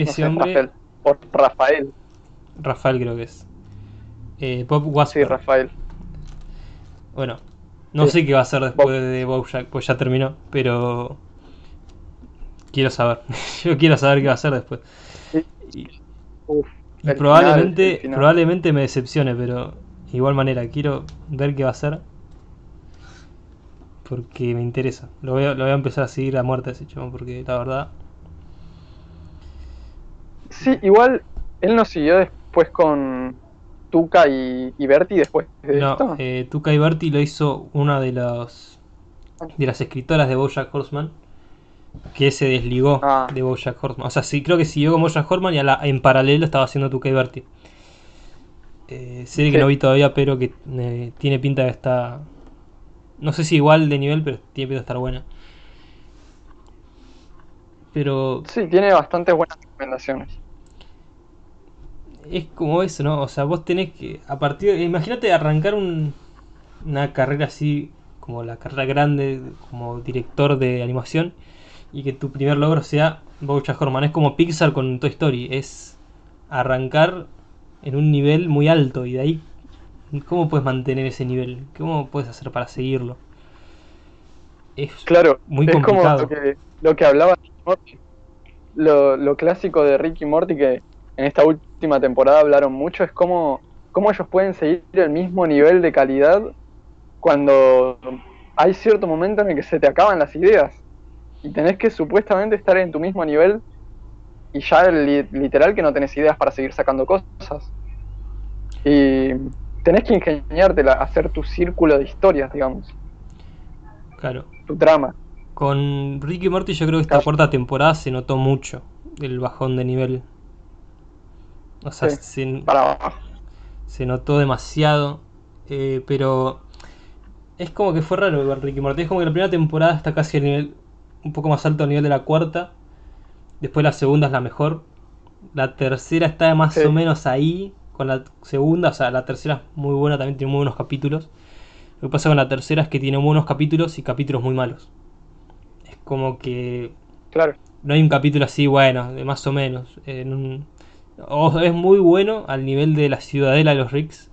No Ese sé, hombre, Rafael. O Rafael. Rafael creo que es. Eh, Bob Sí, Wasberg. Rafael. Bueno, no Sí. sé qué va a hacer después Bob. de Bojack, pues ya terminó, pero quiero saber. <laughs> Yo quiero saber qué va a hacer después. Sí. Y, Uf, y el probablemente, final, el final. probablemente me decepcione, pero de igual manera quiero ver qué va a hacer. Porque me interesa. Lo voy a, lo voy a empezar a seguir a muerte ese chabón, porque la verdad. Sí, igual él nos siguió después con Tuca y, y Berti después de No, esto. eh, Tuca Berti lo hizo una de las de las escritoras de BoJack Horseman que se desligó Ah. de BoJack Horseman. O sea, sí creo que siguió con BoJack Horseman y a la- en paralelo estaba haciendo Tuca Berti. Eh, serie que no vi todavía, pero que eh, tiene pinta de estar no sé si igual de nivel, pero tiene pinta de estar buena. Pero Sí, tiene bastantes buenas recomendaciones. Es como eso, ¿no? O sea, vos tenés que, a partir, imagínate arrancar un- una carrera así, como la carrera grande, como director de animación, y que tu primer logro sea Bojack Horseman. Es como Pixar con Toy Story, es arrancar en un nivel muy alto, y de ahí, ¿cómo puedes mantener ese nivel? ¿Cómo puedes hacer para seguirlo? Es Claro, Muy es complicado. como lo que, lo que hablaba Morty. Lo, lo clásico de Rick y Morty que en esta última temporada hablaron mucho es cómo, cómo ellos pueden seguir el mismo nivel de calidad cuando hay cierto momento en el que se te acaban las ideas y tenés que supuestamente estar en tu mismo nivel y ya li- literal que no tenés ideas para seguir sacando cosas. Y tenés que ingeniártela, hacer tu círculo de historias, digamos, claro. tu trama. Con Ricky Morty yo creo que esta cuarta temporada se notó mucho el bajón de nivel. O sea, Sí. se, Para abajo. se notó demasiado. eh, pero es como que fue raro ver Ricky Morty. Es como que la primera temporada está casi al nivel, un poco más alto al nivel de la cuarta. Después la segunda es la mejor. La tercera está más Sí. o menos ahí con la segunda. O sea, la tercera es muy buena, también tiene muy buenos capítulos. Lo que pasa con la tercera es que tiene buenos capítulos y capítulos muy malos. Es como que Claro. no hay un capítulo así, bueno, de más o menos. en un- o es muy bueno al nivel de la ciudadela de los Ricks.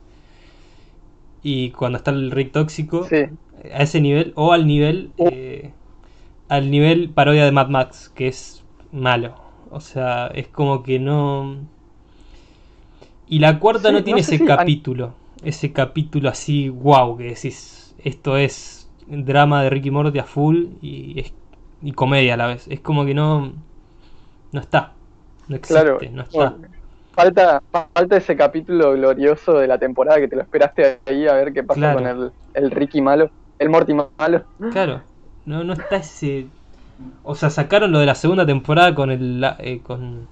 Y cuando está el Rick tóxico, Sí. a ese nivel, o al nivel, eh, al nivel parodia de Mad Max, que es malo. O sea, es como que no. Y la cuarta Sí, no no tiene sé ese si capítulo, ese capítulo así, wow, que decís, esto es drama de Ricky Morty a full y, es- y comedia a la vez. Es como que no, no está, no existe, Claro. no está. Bueno, falta, falta ese capítulo glorioso de la temporada que te lo esperaste ahí a ver qué pasa Claro. con el, el Ricky malo, el Morty malo. Claro, no, no está ese. O sea, sacaron lo de la segunda temporada con el la, eh, con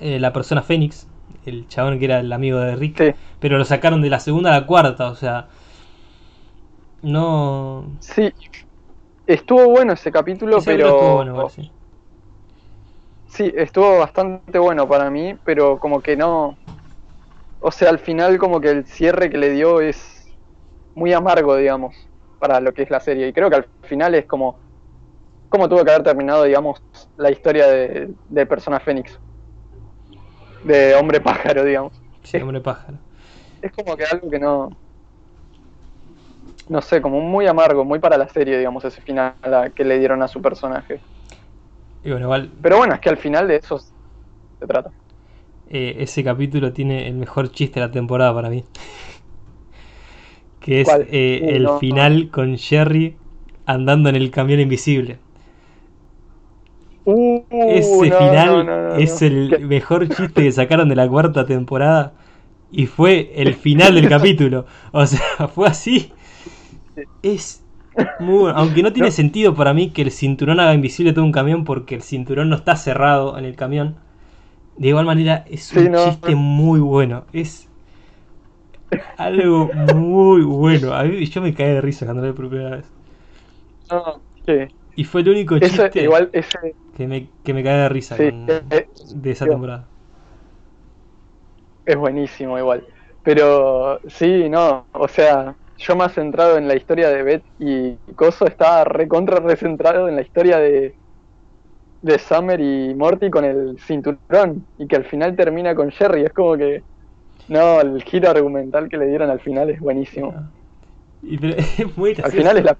eh, la persona Fénix, el chabón que era el amigo de Rick, Sí, pero lo sacaron de la segunda a la cuarta, o sea, no. sí. Estuvo bueno ese capítulo, ese pero. estuvo bueno, sí. Sí, estuvo bastante bueno para mí, pero como que no. O sea, al final, como que el cierre que le dio es muy amargo, digamos, para lo que es la serie. Y creo que al final es como. Como tuvo que haber terminado, digamos, la historia de, de Persona Fénix. De hombre pájaro, digamos. Sí, hombre pájaro. Es como que algo que no. No sé, como muy amargo, muy para la serie, digamos, ese final que le dieron a su personaje. Y bueno, igual Pero bueno, es que al final de eso se trata. eh, ese capítulo tiene el mejor chiste de la temporada para mí. que es eh, el no. final con Jerry andando en el camión invisible. Uh, Ese no, final es el mejor chiste que sacaron de la cuarta temporada y fue el final del <laughs> capítulo. O sea, <laughs> fue así. Es Muy bueno. Aunque no tiene No. sentido para mí que el cinturón haga invisible todo un camión porque el cinturón no está cerrado en el camión. De igual manera, es Sí, un no. chiste muy bueno. Es algo muy bueno. A mí, yo me caí de risa cuando por primera vez. No, que Y fue el único eso chiste igual ese que, me, que me caí de risa Sí, con- eh, de esa yo- temporada. es buenísimo igual. Pero sí, no, o sea, yo más centrado en la historia de Beth y Coso estaba recontra recentrado en la historia de de Summer y Morty con el cinturón y que al final termina con Jerry, es como que no, el giro argumental que le dieron al final es buenísimo. Y pero <laughs> es muy Al final es la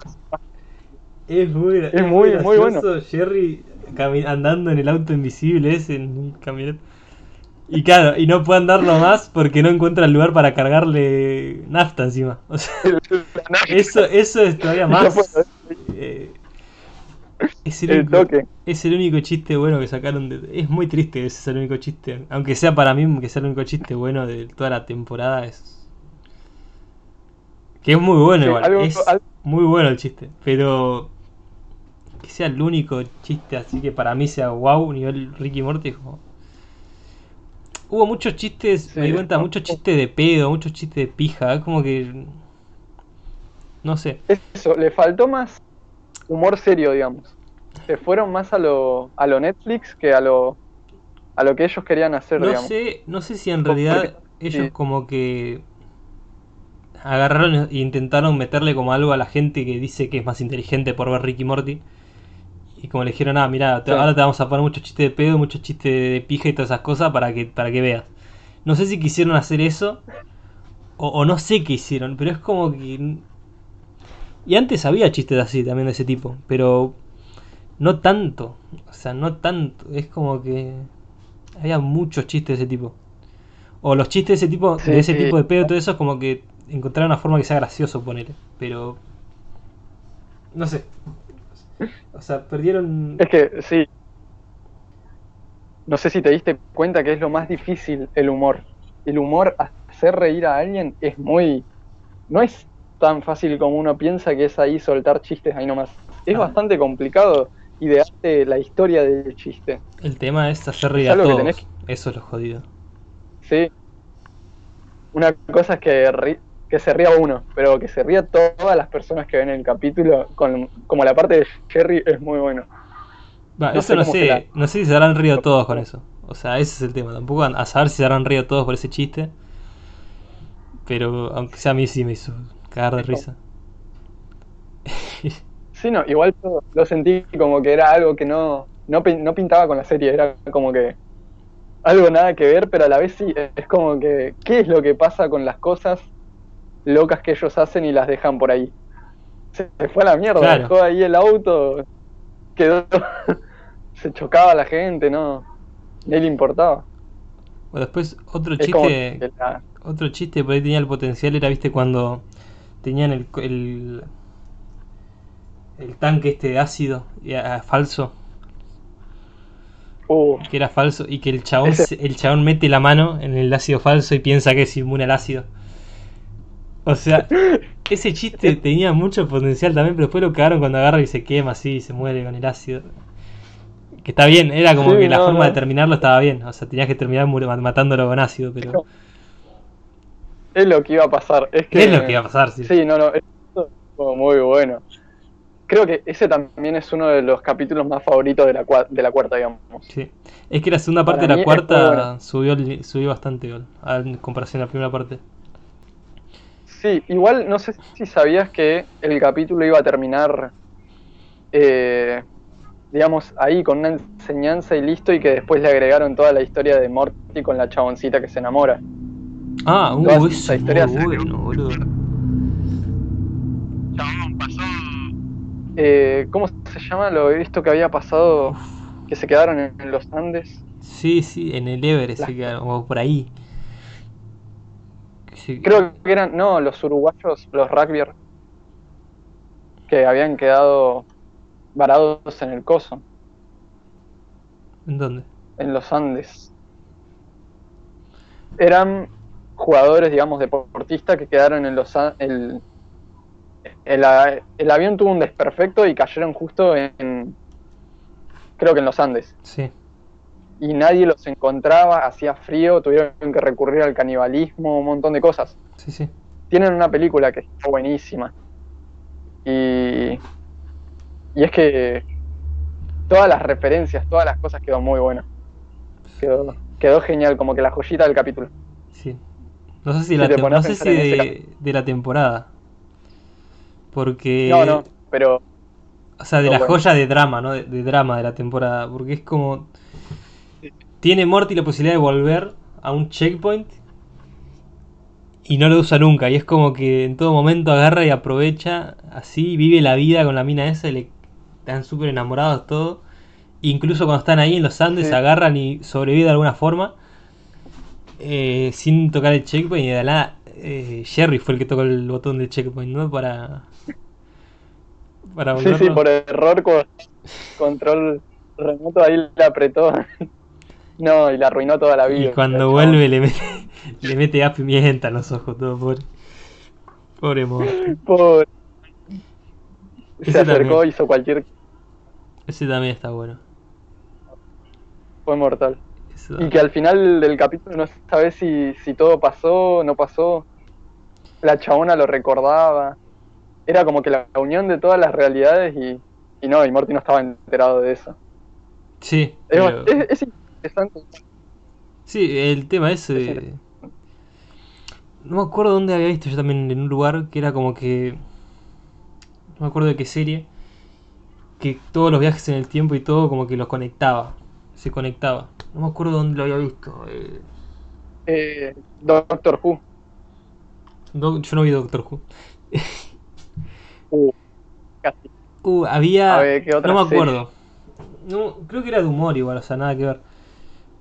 Es muy, Es muy- muy gracioso Jerry andando en el auto invisible ese, en un camioneta. Y claro, y no puede andarlo más porque no encuentra el lugar para cargarle nafta encima. O sea, <laughs> eso, eso es todavía <laughs> más. eh, es, el el único, toque. es el único chiste bueno que sacaron. De, es muy triste que ese sea el único chiste. Aunque sea para mí que sea el único chiste bueno de toda la temporada. Es. Que es muy bueno Sí, igual. algo- es muy bueno el chiste. Pero. Que sea el único chiste así que para mí sea wow, nivel Ricky Morty. como- Hubo muchos chistes, me di cuenta, muchos chistes de pedo, muchos chistes de pija. Es como que. No sé. Eso, le faltó más humor serio, digamos. Se fueron más a lo, a lo Netflix que a lo, a lo que ellos querían hacer, No digamos. sé, no sé si en Porque- realidad ellos sí. como que agarraron e intentaron meterle como algo a la gente que dice que es más inteligente por ver Ricky Morty. Y como le dijeron, ah, mira, Sí. ahora te vamos a poner muchos chistes de pedo, muchos chistes de pija y todas esas cosas para que, para que veas. No sé si quisieron hacer eso o, o no sé qué hicieron, pero es como que... Y antes había chistes así, también de ese tipo, pero no tanto. O sea, no tanto. Es como que había muchos chistes de ese tipo. O los chistes de ese tipo, Sí, de ese sí. tipo de pedo, todo eso, es como que encontrar una forma que sea gracioso, ponerle. Pero. No sé. O sea, perdieron. Es que sí. No sé si te diste cuenta que es lo más difícil el humor. El humor, hacer reír a alguien es muy. No es tan fácil como uno piensa que es ahí soltar chistes ahí nomás. Es Ah. bastante complicado idearte la historia del chiste. El tema es hacer reír a todos. tenés Eso es lo jodido. Sí. Una cosa es que, que se ría uno, pero que se ría todas las personas que ven el capítulo, con, como la parte de Jerry es muy bueno. No eso sé no sé. No sé si se habrán rido todos con eso. O sea, ese es el tema. Tampoco a saber si se habrán rido todos por ese chiste. Pero aunque sea a mí sí me hizo cagar de risa. <laughs> Sí, no, igual lo sentí como que era algo que no, no, no pintaba con la serie, era como que algo nada que ver, pero a la vez sí, es como que, ¿qué es lo que pasa con las cosas locas que ellos hacen y las dejan por ahí? Se fue a la mierda, Claro. dejó ahí el auto, quedó, <laughs> se chocaba la gente, no, ni le importaba. Bueno, después otro Es chiste. que la- Otro chiste por ahí tenía el potencial era, viste, cuando tenían el, el, el tanque este de ácido y, falso, uh, que era falso, y que el chabón, Ese- el chabón mete la mano en el ácido falso y piensa que es inmune al ácido. O sea, <laughs> ese chiste tenía mucho potencial también, pero después lo cagaron cuando agarra y se quema así y se muere con el ácido. Que está bien, era como Sí, que la no, forma no. de terminarlo estaba bien. O sea, tenías que terminar matándolo con ácido, pero... es lo que iba a pasar. Es que, Es lo que iba a pasar, sí. Sí, no, no, es muy bueno. Creo que ese también es uno de los capítulos más favoritos de la, cua- de la cuarta, digamos. Sí. Es que la segunda parte Para de la cuarta buena. subió, subió bastante gol en comparación a la primera parte. Sí, igual no sé si sabías que el capítulo iba a terminar, eh, digamos, ahí con una enseñanza y listo, y que después le agregaron toda la historia de Morty con la chaboncita que se enamora. Ah, uh, eso historia muy se- bueno, boludo. Eh, ¿Cómo se llama lo esto que había pasado? Que se quedaron en, en los Andes. Sí, sí, en el Everest La- se quedaron, o por ahí. Sí. Creo que eran, no, los uruguayos, los rugby, que habían quedado varados en el coso, ¿En dónde? en los Andes. Eran jugadores, digamos, deportistas que quedaron en los An- el- el, el avión tuvo un desperfecto y cayeron justo en, creo que en los Andes. Sí. Y nadie los encontraba, hacía frío, tuvieron que recurrir al canibalismo, un montón de cosas. Sí, sí. Tienen una película que está buenísima. Y, y es que todas las referencias, todas las cosas quedó muy bueno. Quedó, quedó genial, como que la joyita del capítulo. Sí. No sé si, Si la te pones a no sé si de, de la temporada. Porque. No, no, pero O sea, de No, la bueno. joya de drama, ¿no? De, de drama de la temporada. Porque es como. Tiene Morty la posibilidad de volver a un checkpoint. Y no lo usa nunca. Y es como que en todo momento agarra y aprovecha. Así, vive la vida con la mina esa. Y le están súper enamorados todo. Incluso cuando están ahí en los Andes, Sí. agarran y sobreviven de alguna forma. eh, sin tocar el checkpoint. Y de la eh, Jerry fue el que tocó el botón del checkpoint, ¿no? Para. Para sí, sí, por error con control remoto ahí le apretó. No, y le arruinó toda la vida. Y cuando vuelve <laughs> le mete, le mete gas pimienta en los ojos, todo pobre. Pobre Morty. Pobre. Se acercó, también. hizo cualquier. Ese también está bueno. Fue mortal. Eso- Y que al final del capítulo no sabes si, si todo pasó, no pasó. La chabona lo recordaba. Era como que la unión de todas las realidades y, y no, y Morty no estaba enterado de eso. Sí, Es, pero- es- es interesante. sí, el tema es... eh, no me acuerdo dónde había visto yo también en un lugar que era como que... No me acuerdo de qué serie. Que todos los viajes en el tiempo y todo como que los conectaba. Se conectaba. No me acuerdo dónde lo había visto. eh, Eh, Doctor Who. no- yo no vi Doctor Who. <laughs> Uh, casi. Uh, había. A ver, ¿qué otra no me serie? acuerdo. No, creo que era de humor igual, o sea, nada que ver.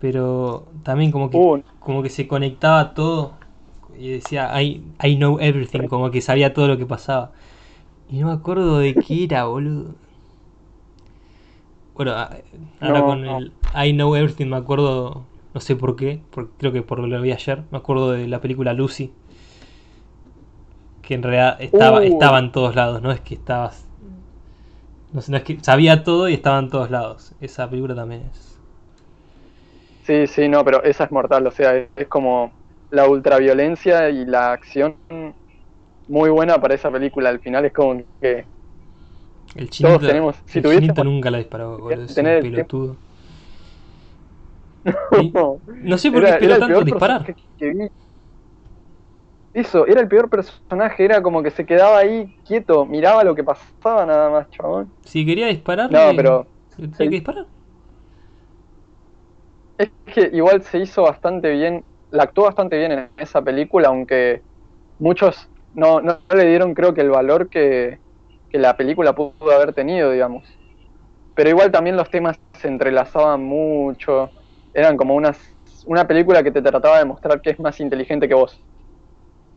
Pero también como que, Uh. como que se conectaba todo y decía, I, I know everything, como que sabía todo lo que pasaba. Y no me acuerdo de qué era, boludo. Bueno, a- ahora No, con no. el I know everything me acuerdo, no sé por qué, porque creo que por lo que vi ayer, me acuerdo de la película Lucy. Que en realidad estaba, Uh. estaba en todos lados, no es que estabas no, sé, no es que sabía todo y estaba en todos lados. Esa película también es. Sí, sí, no, pero esa es mortal, o sea, es, es como la ultraviolencia y la acción muy buena para esa película. Al final es como que El chinito, tenemos- si el nunca la disparó, boludo. Es un tener el pelotudo. <laughs> No sé por qué esperó tanto peor disparar. que. Eso, era el peor personaje, era como que se quedaba ahí quieto, miraba lo que pasaba nada más, chabón. Si quería disparar, No, pero- tenía que disparar. Es que igual se hizo bastante bien, la actuó bastante bien en esa película, aunque muchos no, no le dieron creo que el valor que, que la película pudo haber tenido, digamos. Pero igual también los temas se entrelazaban mucho, eran como unas, una película que te trataba de mostrar que es más inteligente que vos.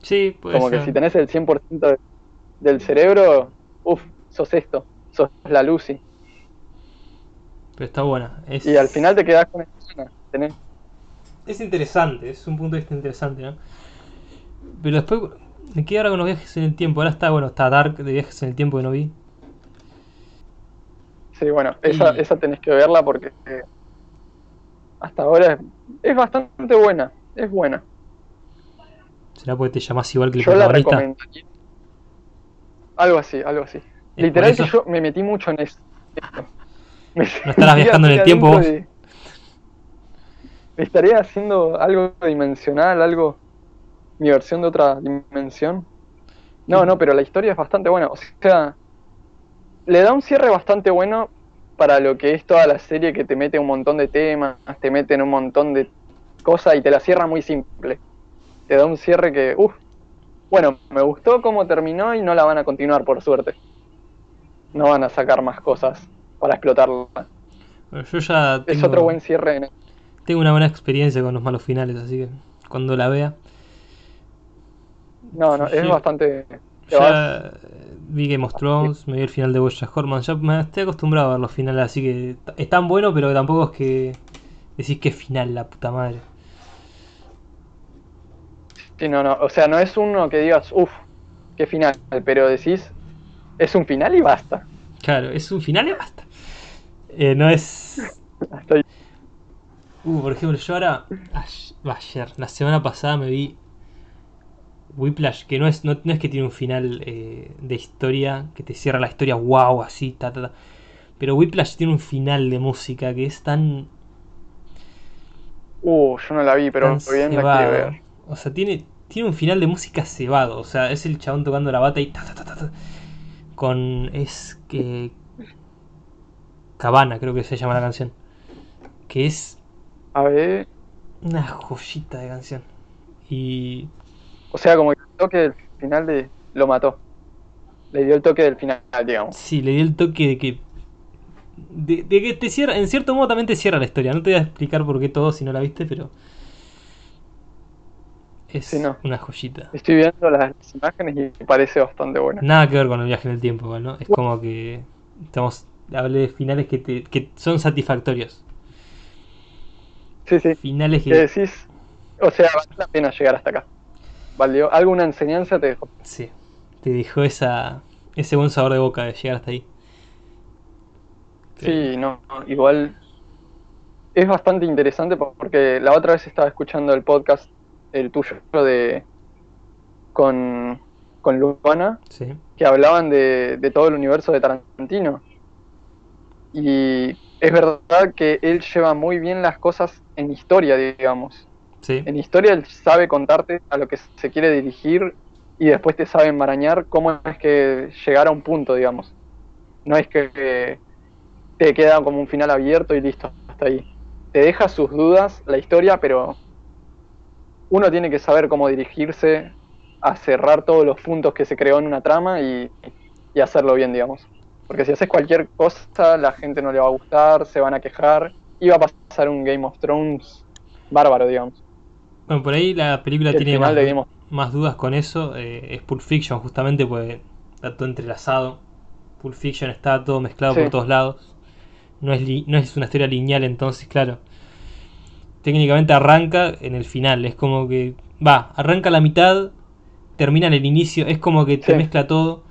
Sí, puede como que si tenés el 100% de- del cerebro, uff, sos esto, sos la Lucy. Pero está buena. Es, Y al final te quedás con esta escena, tenés es interesante, es un punto de vista interesante, ¿no? Pero después me quedé ahora con los viajes en el tiempo. Ahora está, bueno, está Dark de viajes en el tiempo que no vi. Sí, bueno, esa, Y- esa tenés que verla porque eh, hasta ahora es, es bastante buena, es buena. ¿Será porque te llamas igual que el Yo la recomendaría. Algo así, algo así. Literal que yo me metí mucho en esto. Me <laughs> ¿No estarás viajando en el tiempo adentro vos? de- ¿Estaría haciendo algo dimensional, algo... mi versión de otra dimensión? No, no, pero la historia es bastante buena. O sea, le da un cierre bastante bueno para lo que es toda la serie que te mete un montón de temas, te mete en un montón de cosas y te la cierra muy simple. Te da un cierre que, uff, bueno, me gustó cómo terminó y no la van a continuar por suerte. No van a sacar más cosas para explotarla. Bueno, yo ya Es otro buen cierre en tengo una buena experiencia con los malos finales, así que cuando la vea. No, no, es bastante... vas- Ya vi Game of Thrones, me vi el final de Bojack Horseman, ya me estoy acostumbrado a ver los finales, así que es tan bueno, pero tampoco es que decís que final, la puta madre. Sí, no, no, o sea, no es uno que digas, uff, qué final, pero decís, Es un final y basta. Claro, es un final y basta. Eh, no es. Hasta. Uh, por ejemplo, yo ahora. ay- Ayer, la semana pasada me vi. Whiplash, que no es, no, no es que tiene un final eh, de historia, que te cierra la historia, wow, así, ta, ta, ta. Pero Whiplash tiene un final de música que es tan. Uh, yo no la vi, pero bien la quiero ver. O sea, tiene, tiene un final de música cebado. O sea, es el chabón tocando la bata y ta, ta, ta, ta, ta. Con. Es que. Cabana, creo que se llama la canción. Que es A ver. una joyita de canción. Y. O sea, como que el toque del final de. Lo mató. Le dio el toque del final, digamos. Sí, le dio el toque de que. De, de que te cierra. En cierto modo también te cierra la historia. No te voy a explicar por qué todo si no la viste, pero. Es Sí, no. una joyita. Estoy viendo las imágenes y parece bastante buena. Nada que ver con el viaje en el tiempo, ¿no? Es como que. Estamos. Hablé de finales que, te, que son satisfactorios. Sí, sí. Finales ¿Qué que. decís? O sea, vale la pena llegar hasta acá. ¿Valió? ¿Alguna enseñanza te dejó? Sí. Te dejó esa. Ese buen sabor de boca de llegar hasta ahí. Sí, no, no, igual es bastante interesante po- porque la otra vez estaba escuchando el podcast, el tuyo, de con, con Luana, Sí. que hablaban de, de todo el universo de Tarantino. Y es verdad que él lleva muy bien las cosas en historia, digamos. Sí. En historia él sabe contarte a lo que se quiere dirigir y después te sabe enmarañar cómo es que llegar a un punto, digamos. No es que te queda como un final abierto y listo, hasta ahí. Te deja sus dudas la historia, pero uno tiene que saber cómo dirigirse a cerrar todos los puntos que se creó en una trama y, y hacerlo bien, digamos. Porque si haces cualquier cosa, la gente no le va a gustar, se van a quejar y va a pasar un Game of Thrones bárbaro, digamos. Bueno, por ahí la película El tiene más, de más dudas con eso. eh, es Pulp Fiction, justamente, porque está todo entrelazado. Pulp Fiction está todo mezclado Sí. por todos lados. No es, li- no es una historia lineal, entonces, claro. Técnicamente arranca en el final. Es como que. Va, arranca a la mitad, termina en el inicio. Es como que te Sí. mezcla todo.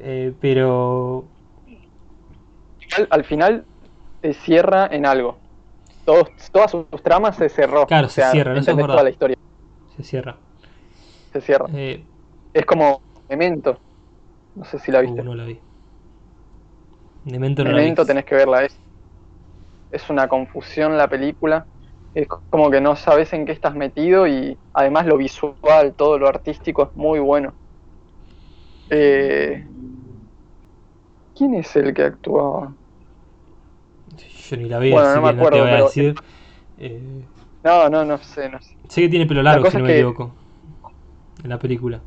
Eh, pero. al, al final se cierra en algo. Todos, todas sus tramas se cerró. Claro, O se cierra, entendés verdad. toda la historia. Se cierra. Se cierra. Eh, Es como Memento. No sé si la viste. uh, no la vi. Memento no la vi. tenés que verla. Es, es una confusión la película. Es como que no sabes en qué estás metido y además lo visual, todo lo artístico es muy bueno. Eh, ¿Quién es el que actuaba? Yo ni la vi, Bueno, así no me que no te acuerdo, voy a pero- decir. Eh, No, no, no sé, no sé. sé que tiene pelo La largo, si no me que- equivoco. En la película.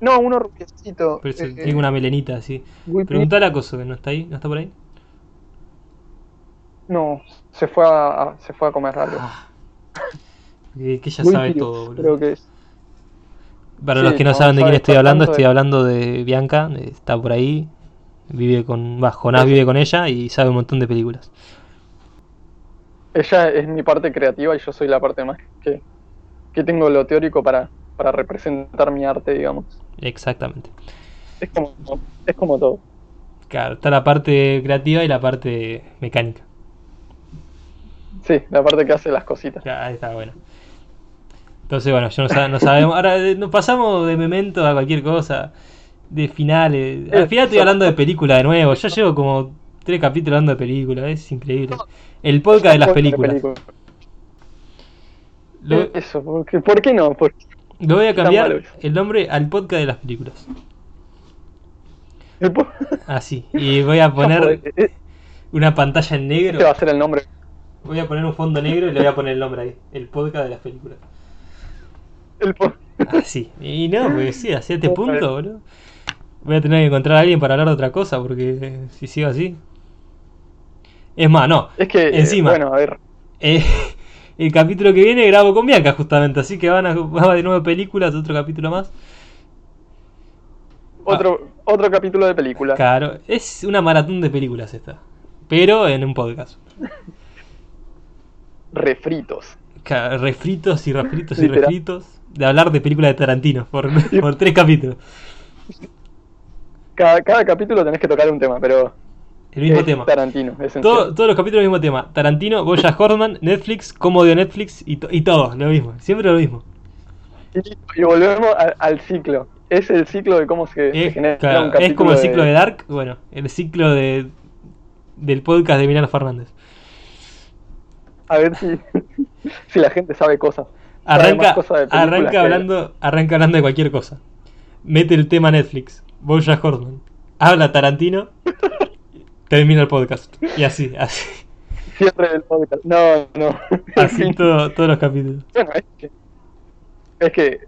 No, uno rubiecito. Pero eh, tiene una melenita así. Preguntale a Coso, que no está ahí, no está por ahí. No, se fue a, a- se fue a comer algo. Ah, <laughs> que, que Will sabe todo, boludo. Creo que es. Para Sí, los que no no saben de quién estoy hablando, estoy de- hablando de Bianca, está por ahí, vive con, Jonás Sí. vive con ella y sabe un montón de películas. Ella es mi parte creativa y yo soy la parte más que, que tengo lo teórico para, para representar mi arte, digamos. Exactamente. Es como, es como todo. Claro, está la parte creativa y la parte mecánica. Sí, la parte que hace las cositas. Ya, ahí está bueno. Entonces, bueno, yo no, sab- no sabemos. Ahora eh, nos pasamos de memento a cualquier cosa. De finales. Al final estoy hablando de película de nuevo. Yo llevo como tres capítulos hablando de películas. Es increíble. El podcast de las películas. Lo, Eso, ¿por qué no? Porque lo voy a cambiar el nombre al podcast de las películas. Así. Y voy a <laughs> poner Este una pantalla en va a negro. ser el nombre. Voy a poner un fondo negro y le voy a poner el nombre ahí. El podcast de las películas. El Así. Y no, porque sí, hacia este punto, boludo. Voy a tener que encontrar a alguien para hablar de otra cosa, porque eh, si sigo así. Es más, no. Es que, eh, Encima. bueno, a ver, Eh, <laughs> el capítulo que viene grabo con Bianca, justamente. Así que van a, <laughs> va de nuevo películas, otro capítulo más. otro, otro capítulo de película. Claro, es una maratón de películas esta. Pero en un podcast. <laughs> Refritos. Refritos y refritos y refritos. De hablar de películas de Tarantino por, <laughs> por tres capítulos. cada, cada capítulo tenés que tocar un tema, pero El mismo es tema. Tarantino, es esencial. Todo- todos los capítulos el mismo tema. Tarantino, Boya Horman, Netflix, cómo odio Netflix y, to- y todo, lo mismo. Siempre lo mismo. Y, y volvemos al, al ciclo. Es el ciclo de cómo se, se Es, genera claro, un capítulo es como el ciclo de Dark, bueno, el ciclo de del podcast de Emiliano Fernández. A ver si, <laughs> si la gente sabe cosas. Arranca, arranca hablando, arranca hablando de cualquier cosa. Mete el tema Netflix, Boya Horman, habla Tarantino, <laughs> termina el podcast. Y así, así. Cierre del podcast. No, no. Así todo, todos los capítulos. Bueno, es que, es que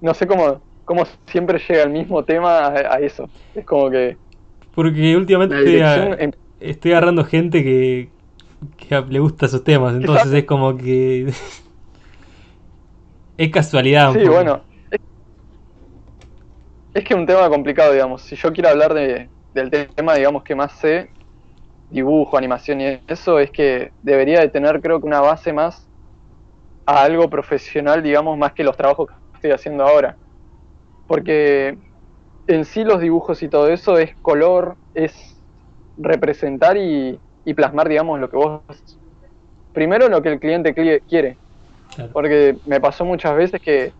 no sé cómo, cómo siempre llega el mismo tema a, a eso. Es como que Porque últimamente estoy, a- estoy agarrando gente que, que le gusta esos temas, entonces es como que <laughs> es casualidad. Sí, bueno. Es, es que es un tema complicado, digamos. Si yo quiero hablar de, del tema, digamos, que más sé, dibujo, animación y eso, es que debería de tener, creo que una base más a algo profesional, digamos, más que los trabajos que estoy haciendo ahora. Porque en sí los dibujos y todo eso es color, es representar y, y plasmar, digamos, lo que vos... Primero lo que el cliente cli- quiere. Claro. Porque me pasó muchas veces que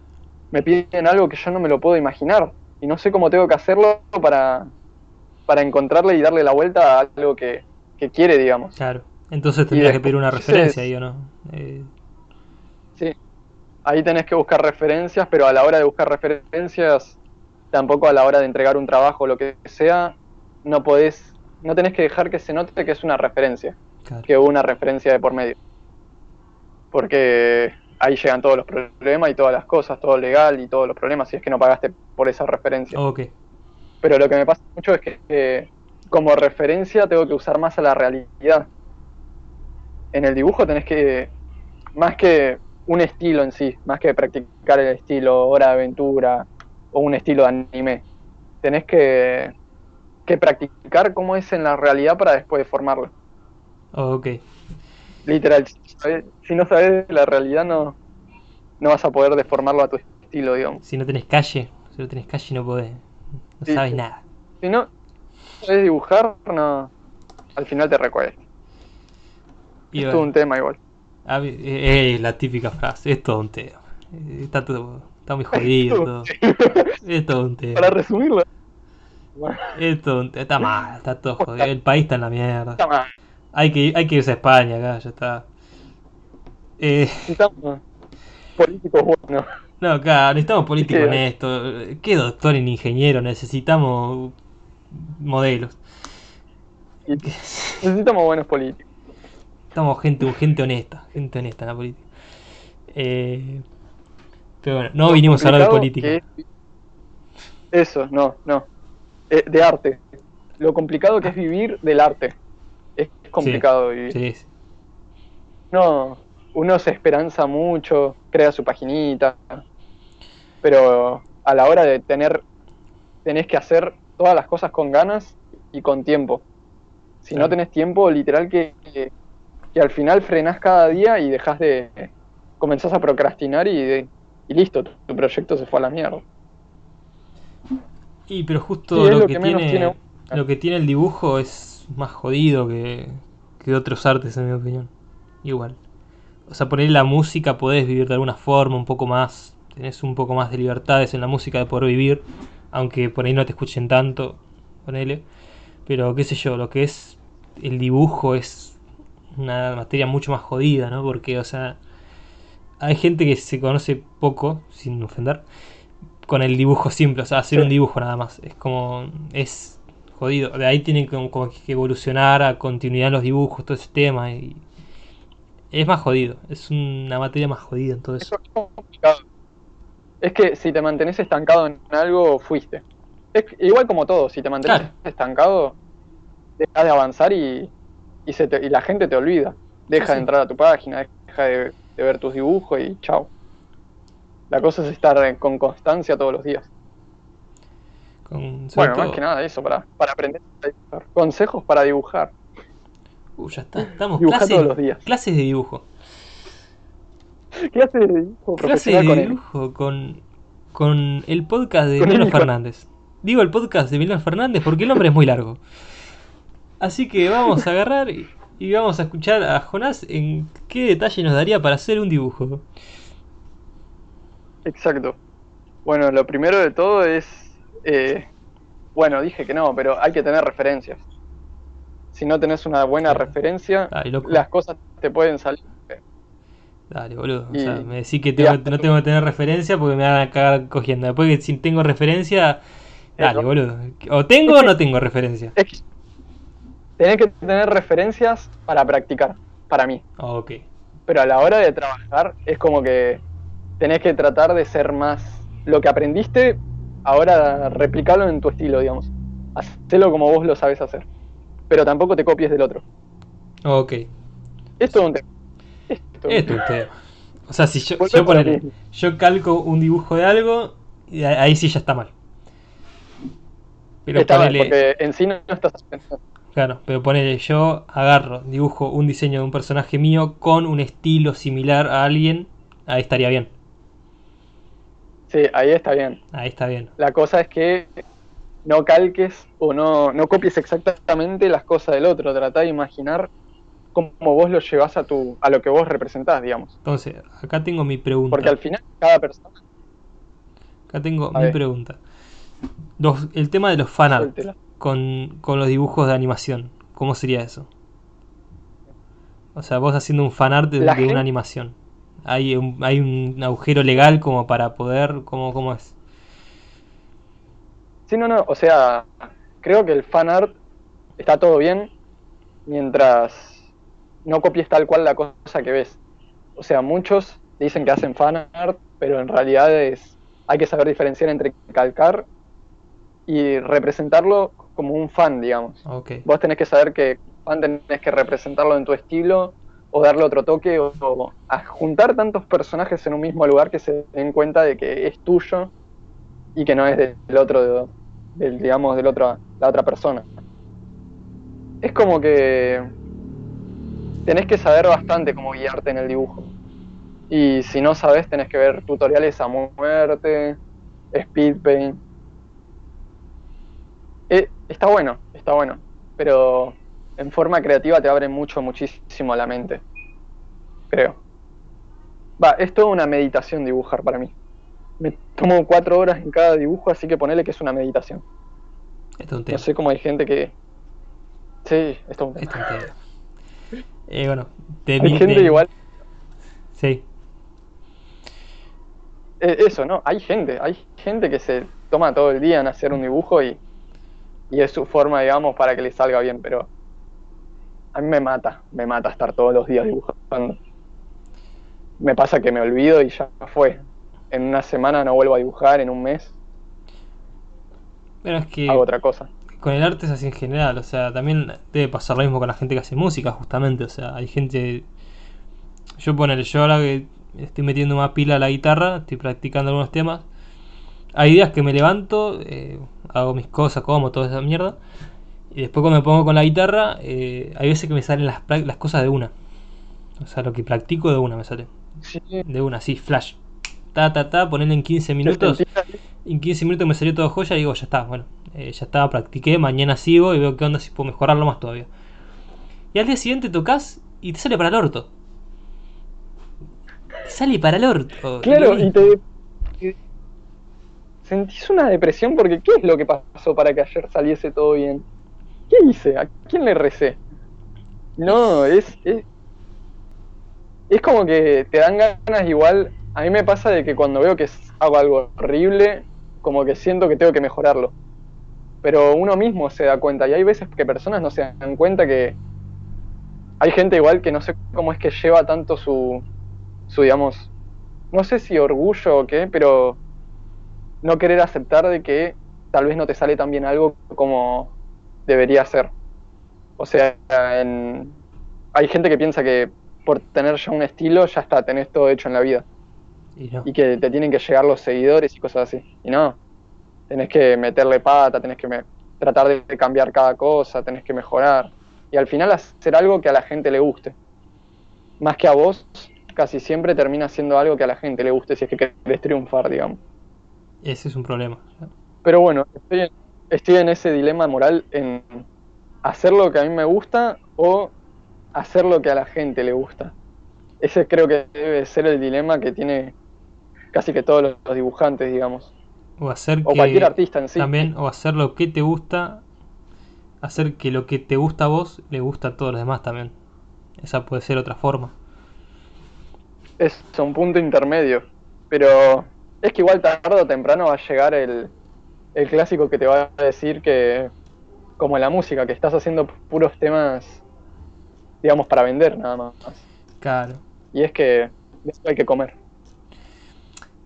me piden algo que yo no me lo puedo imaginar. Y no sé cómo tengo que hacerlo para, para encontrarle y darle la vuelta a algo que, que quiere, digamos. Claro. Entonces tendrías que pedir una referencia ahí o no. Eh, Sí. Ahí tenés que buscar referencias, pero a la hora de buscar referencias, tampoco a la hora de entregar un trabajo o lo que sea, no podés, no tenés que dejar que se note que es una referencia, claro. que hubo una referencia de por medio. Porque ahí llegan todos los problemas y todas las cosas, todo legal y todos los problemas, si es que no pagaste por esa referencia. Ok. Pero lo que me pasa mucho es que eh, como referencia tengo que usar más a la realidad. En el dibujo tenés que, más que un estilo en sí, más que practicar el estilo Hora de Aventura o un estilo de anime, tenés que, que practicar cómo es en la realidad para después formarlo. Ok. Literal, si, no sabes la realidad no, no vas a poder deformarlo a tu estilo, digamos. Si no tenés calle, si no tenés calle no podés. No Sí, sabes sí. nada. Si no sabes dibujar, no, al final te recuesta. Y Es bueno, todo un tema igual. a eh, eh, la típica frase, es todo un tema. Eh, Está todo, está muy jodido <laughs> todo. Es todo un tema. Para resumirlo, Es todo un tema. Está mal, está todo jodido. El país está en la mierda. está mal. Hay que, hay que irse a España acá, ya está. Eh, Necesitamos políticos buenos. no, claro, necesitamos políticos Sí. honestos. ¿Qué doctor ni ingeniero? Necesitamos modelos. Necesitamos buenos políticos. Estamos gente, gente honesta, gente honesta en la política. Eh, pero bueno, no vinimos a hablar de política. es- Eso, no, no. Eh, de arte. Lo complicado que es vivir del arte. Complicado vivir. Sí, sí. No, uno se esperanza mucho, crea su paginita, pero a la hora de tener, tenés que hacer todas las cosas con ganas y con tiempo. Si Claro. no tenés tiempo, literal que, que, que al final frenás cada día y dejas de, comenzás a procrastinar y, de- y listo, tu, tu proyecto se fue a la mierda. Y pero justo Sí, lo, lo que, que menos tiene, tiene- lo que tiene el dibujo es más jodido que, que otros artes, en mi opinión. Igual. O sea, poner la música podés vivir de alguna forma un poco más. Tenés un poco más de libertades en la música de poder vivir. Aunque por ahí no te escuchen tanto. Ponele. Pero qué sé yo, lo que es el dibujo es una materia mucho más jodida, ¿no? Porque, o sea, hay gente que se conoce poco, sin ofender, con el dibujo simple, o sea, hacer un dibujo nada más. Es como, es jodido. De ahí tienen como, como que evolucionar a continuidad en los dibujos, todo ese tema. Y es más jodido, es una materia más jodida en todo eso. Es complicado. Es que si te mantenés estancado en algo, fuiste. Es igual como todo, si te mantenés Claro. estancado, dejas de avanzar y, y, se te- y la gente te olvida. Deja Sí, de entrar a tu página, deja de, de ver tus dibujos y chao. La cosa es estar con constancia todos los días. Bueno, más que nada eso, para, para aprender a dibujar. Consejos para dibujar. Uh, ya está, estamos clases, todos los días. clases de dibujo. ¿Qué haces de dibujo Clases de él? dibujo con, con el podcast de hijo. Fernández. digo el podcast de Milán Fernández porque el nombre es muy largo. Así que vamos a agarrar y, y vamos a escuchar a Jonás en qué detalle nos daría para hacer un dibujo. Exacto. Bueno, lo primero de todo es, eh, bueno, dije que no, pero hay que tener referencias. Si no tenés una buena referencia, Dale, las cosas te pueden salir. Dale, boludo. O sea, me decís que tengo- no tengo que tener referencia porque me van a cagar cogiendo. Después que si tengo referencia, dale, Eso. boludo. O tengo o no tengo referencia. Es que tenés que tener referencias para practicar, para mí. Ok. Pero a la hora de trabajar es como que tenés que tratar de ser más lo que aprendiste, ahora replicarlo en tu estilo, digamos. Hacelo como vos lo sabes hacer. Pero tampoco te copies del otro. Ok. Esto es un tema. Esto es un tema. O sea, si yo, yo, ponele, yo calco un dibujo de algo, y ahí sí ya está mal. Pero Está mal, ponele, porque en sí no estás pensando. claro, pero ponele, yo agarro, dibujo un diseño de un personaje mío con un estilo similar a alguien, ahí estaría bien. Sí, ahí está bien. Ahí está bien. La cosa es que no calques o no, no copies exactamente las cosas del otro. Tratá de imaginar cómo vos lo llevas a, tu, a lo que vos representás, digamos. Entonces, acá tengo mi pregunta. Porque al final cada persona... Acá tengo A mi ver. pregunta. Los- el tema de los fanart con, con los dibujos de animación. ¿Cómo sería eso? O sea, vos haciendo un fanart de, de gente- una animación. ¿Hay un, ¿Hay un agujero legal como para poder? ¿Cómo, cómo es? Sí, no, no, o sea, creo que el fan art está todo bien mientras no copies tal cual la cosa que ves. O sea, muchos dicen que hacen fan art, pero en realidad es, hay que saber diferenciar entre calcar y representarlo como un fan, digamos. Ok. Vos tenés que saber que fan tenés que representarlo en tu estilo o darle otro toque o, a juntar tantos personajes en un mismo lugar que se den cuenta de que es tuyo y que no es del otro, del, digamos, del otro, la otra persona. Es como que tenés que saber bastante cómo guiarte en el dibujo. Y si no sabes, tenés que ver tutoriales a muerte, speed paint. Eh, está bueno, está bueno. Pero en forma creativa te abre mucho, muchísimo la mente. Creo. Va, es toda una meditación dibujar para mí. Me tomo cuatro horas en cada dibujo, así que ponele que es una meditación. Es un No sé cómo hay gente que. Sí, esto es un Esto tema. es un tema. Eh, bueno, de Hay mi- gente de- igual. Sí. eh, Eso, ¿no? Hay gente, hay gente que se toma todo el día en hacer un dibujo y, y es su forma, digamos, para que le salga bien, pero a mí me mata, me mata estar todos los días dibujando. Me pasa que me olvido y ya fue. En una semana no vuelvo a dibujar, en un mes Pero es que hago otra cosa. con el arte es así en general. O sea, también debe pasar lo mismo con la gente que hace música, justamente. O sea, hay gente. Yo ponele, yo ahora que estoy metiendo más pila a la guitarra, estoy practicando algunos temas. Hay días que me levanto, eh, hago mis cosas, como toda esa mierda. Y después cuando me pongo con la guitarra, eh, hay veces que me salen las, cosas de una. O sea, lo que practico de una me sale. Sí, De una, así, flash. Ta, ta, ta, ponerle en 15 minutos. En 15 minutos me salió todo joya y digo, ya está, bueno, eh, ya está, practiqué, mañana sigo y veo qué onda si puedo mejorarlo más todavía. Y al día siguiente tocas y te sale para el orto. Te sale para el orto. Claro, Y- te. Sentís una depresión porque ¿qué es lo que pasó para que ayer saliese todo bien? ¿Qué hice? ¿A quién le recé? No, es, es. Es como que te dan ganas igual. A mí me pasa de que cuando veo que hago algo horrible, como que siento que tengo que mejorarlo. Pero uno mismo se da cuenta. Y hay veces que personas no se dan cuenta que. Hay gente igual que no sé cómo es que lleva tanto su. su, digamos, no sé si orgullo o qué, pero no querer aceptar de que tal vez no te sale tan bien algo como debería ser. O sea, en- hay gente que piensa que por tener ya un estilo ya está, tenés todo hecho en la vida y no. y que te tienen que llegar los seguidores y cosas así. Y no, tenés que meterle pata, tenés que me- tratar de cambiar cada cosa, tenés que mejorar. Y al final hacer algo que a la gente le guste. Más que a vos, casi siempre termina siendo algo que a la gente le guste si es que querés triunfar, digamos. Ese es un problema. Pero bueno, estoy en, estoy en ese dilema moral en hacer lo que a mí me gusta o hacer lo que a la gente le gusta. Ese creo que debe ser el dilema que tiene casi que todos los dibujantes, digamos. O hacer O que cualquier artista en sí. también, o hacer lo que te gusta, hacer que lo que te gusta a vos le gusta a todos los demás también. Esa puede ser otra forma. Es un punto intermedio. Pero es que igual tarde o temprano va a llegar el, el clásico que te va a decir que, como la música, que estás haciendo puros temas, digamos, para vender nada más. Claro. Y es que de eso hay que comer.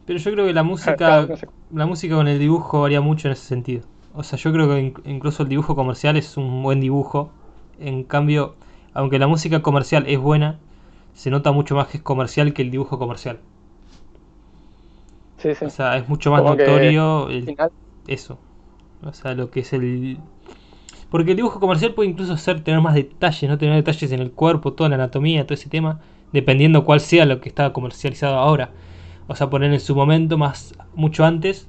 Pero yo creo que la música, <laughs> la música con el dibujo varía mucho en ese sentido. O sea, yo creo que in- incluso el dibujo comercial es un buen dibujo. En cambio, aunque la música comercial es buena, se nota mucho más que es comercial que el dibujo comercial. Sí, sí. O sea, es mucho más Como notorio el- final, eso. O sea, lo que es el... Porque el dibujo comercial puede incluso ser tener más detalles, no tener detalles en el cuerpo, toda la anatomía, todo ese tema, dependiendo cuál sea lo que está comercializado ahora. O sea, poner en su momento, más mucho antes,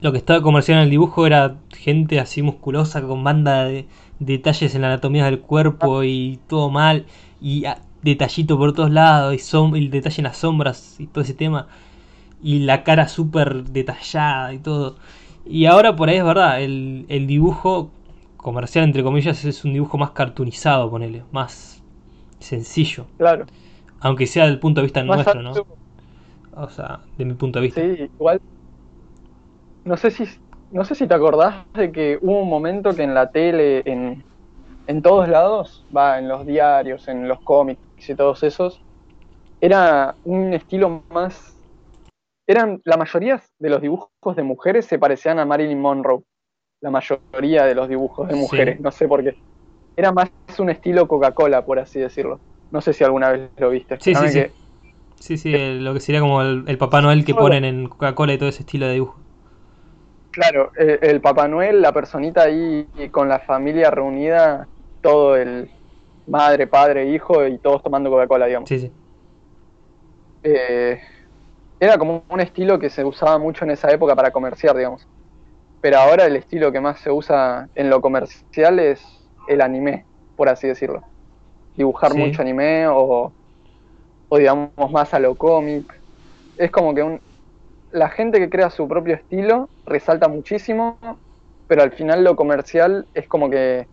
lo que estaba comercial en el dibujo era gente así musculosa con banda de detalles en la anatomía del cuerpo y todo mal, y detallito por todos lados, y som- el detalle en las sombras y todo ese tema, y la cara súper detallada y todo. Y ahora por ahí es verdad, el, el dibujo comercial, entre comillas, es un dibujo más cartoonizado, ponele, más sencillo. claro. Aunque sea del punto de vista Más nuestro, ¿no? O sea, de mi punto de vista. Sí, igual. No sé si no sé si te acordás de que hubo un momento que en la tele, en, en todos lados, va, en los diarios, en los cómics y todos esos, era un estilo más. Eran, la mayoría de los dibujos de mujeres se parecían a Marilyn Monroe. La mayoría de los dibujos de Sí. mujeres, no sé por qué. Era más un estilo Coca-Cola, por así decirlo. No sé si alguna vez lo viste. Sí, sí, sí. que- Sí, sí, el- lo que sería como el, el Papá Noel que ponen en Coca-Cola y todo ese estilo de dibujo. Claro, eh, el Papá Noel, la personita ahí con la familia reunida, todo el madre, padre, hijo y todos tomando Coca-Cola, digamos. Sí, sí. Eh, era como un estilo que se usaba mucho en esa época para comerciar, digamos. Pero ahora el estilo que más se usa en lo comercial es el anime, por así decirlo. Dibujar Sí. mucho anime o, o digamos más a lo cómic. Es como que un, la gente que crea su propio estilo resalta muchísimo, pero al final lo comercial es como que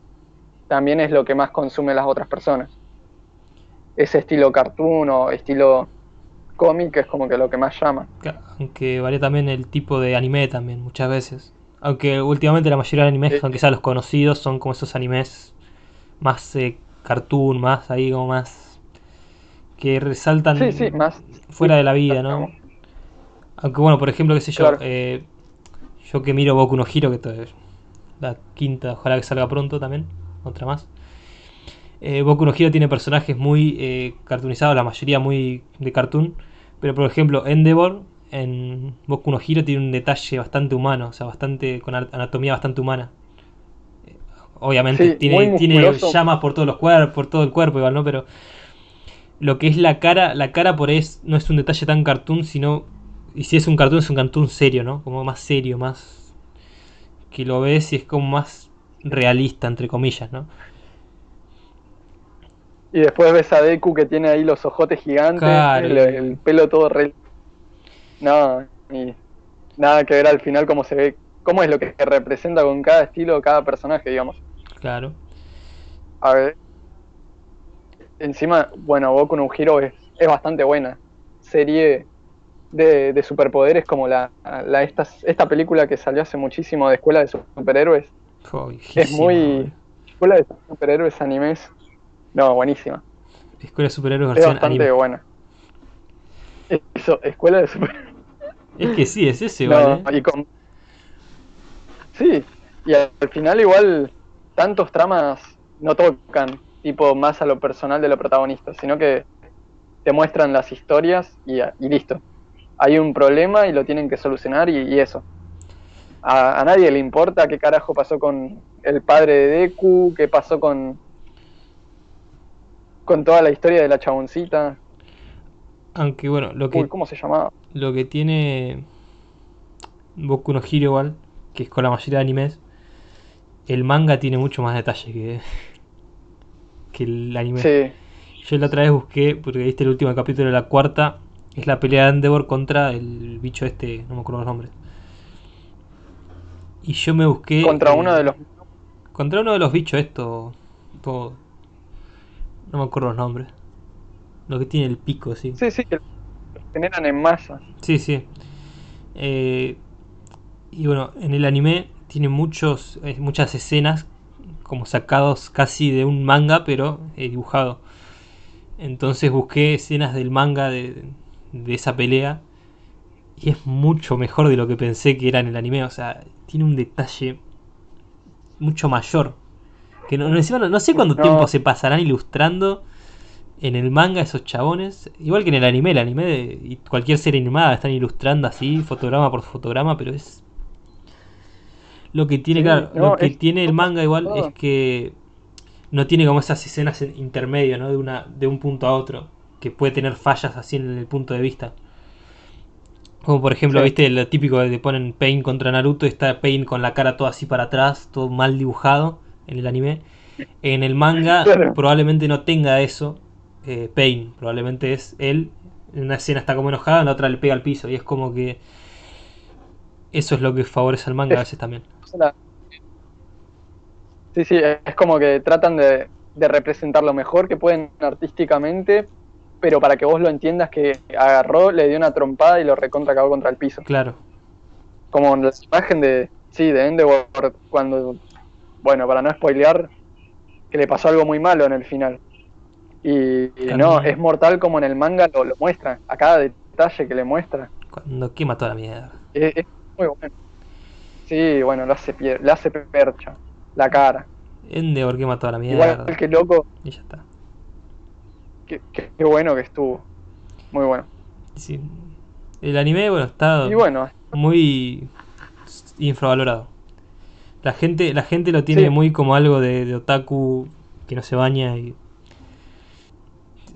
también es lo que más consumen las otras personas. Ese estilo cartoon o estilo cómic es como que lo que más llama. Aunque varía también el tipo de anime también, muchas veces. Aunque últimamente la mayoría de animes, Sí. aunque sean los conocidos, son como esos animes más eh, cartoon, más ahí como más... que resaltan Sí, sí, más. fuera de la vida, ¿no? Aunque bueno, por ejemplo, qué sé yo, Claro. eh, yo que miro Boku no Hero, que es la quinta, ojalá que salga pronto también, otra más. Eh, Boku no Hero tiene personajes muy eh, cartoonizados, la mayoría muy de cartoon, pero por ejemplo Endeavor en Boku no Hero tiene un detalle bastante humano, o sea, bastante con anatomía bastante humana. Eh, Obviamente Sí, tiene, tiene llamas por todos los cuerpos, por todo el cuerpo igual, ¿no? Pero lo que es la cara, la cara por ahí es- no es un detalle tan cartoon, sino y si es un cartoon es un cartoon serio, ¿no? Como más serio, más que lo ves y es como más realista entre comillas, ¿no? Y después ves a Deku que tiene ahí los ojotes gigantes, Claro. el, el pelo todo re... No, y nada que ver al final cómo se ve, cómo es lo que representa con cada estilo, cada personaje, digamos. Claro. A ver. Encima, bueno, Boku no Hero es, es bastante buena. Serie de, de superpoderes como la, la esta, esta película que salió hace muchísimo de Escuela de Superhéroes. Es muy... boludo. Escuela de Superhéroes animes. No, buenísima. Escuela de superhéroes Es versión bastante anime. buena. Eso, Escuela de Superhéroes. Es que sí, es ese, No, ¿vale? y con... Sí, y al al final igual tantos tramas no tocan, tipo más a lo personal de los protagonistas, sino que te muestran las historias y, y listo. Hay un problema y lo tienen que solucionar y, y eso. A, a nadie le importa qué carajo pasó con el padre de Deku, qué pasó con con toda la historia de la chaboncita. Aunque bueno, lo que Uy, ¿cómo se llamaba? lo que tiene Boku no Hero igual que es con la mayoría de animes, el manga tiene mucho más detalle que, <laughs> que el anime. Sí. Yo la otra vez busqué, porque viste el último capítulo de la cuarta, es la pelea de Endeavor contra el bicho este, no me acuerdo los nombres. Y yo me busqué. Contra eh, uno de los. Contra uno de los bichos estos. Todo. No me acuerdo los nombres. Lo que tiene el pico, sí. Sí, sí, que generan en masa. Sí, sí. Eh, y bueno, en el anime tiene muchos, eh, muchas escenas como sacados casi de un manga, pero eh, dibujado. Entonces busqué escenas del manga de, de esa pelea y es mucho mejor de lo que pensé que era en el anime. O sea, tiene un detalle mucho mayor. Que no, encima no, no sé cuánto No. tiempo se pasarán ilustrando en el manga esos chabones. Igual que en el anime, el anime de- y cualquier serie animada están ilustrando así, fotograma por fotograma, pero es. Lo que tiene, Sí, claro, lo que es- tiene el manga igual todo. es que no tiene como esas escenas en- intermedio, ¿no? De una, de un punto a otro. Que puede tener fallas así en el punto de vista. Como por ejemplo, Sí. viste lo típico de que ponen Pain contra Naruto, está Pain con la cara toda así para atrás, todo mal dibujado en el anime. En el manga Claro. probablemente no tenga eso, eh, Pain, probablemente es él, en una escena está como enojada, en la otra le pega al piso, y es como que eso es lo que favorece al manga a veces también. Sí, sí, es como que tratan de, de representar lo mejor que pueden artísticamente, pero para que vos lo entiendas que agarró, le dio una trompada y lo recontra cagó contra el piso. Claro, Como en la imagen de, sí, de Endeavor, cuando, bueno, para no spoilear, que le pasó algo muy malo en el final. Y, y no, es mortal como en el manga lo, lo muestra, a cada detalle que le muestra. cuando quema toda la mierda. Es, es muy bueno. Sí, bueno, lo hace pier- le hace percha, la cara. Endeavor quema toda la mierda. Igual que loco, Y ya está. qué, qué- qué bueno que estuvo. Muy bueno. Sí. El anime, bueno, está Y bueno, muy infravalorado. La gente, la gente lo tiene Sí. muy como algo de, de otaku que no se baña y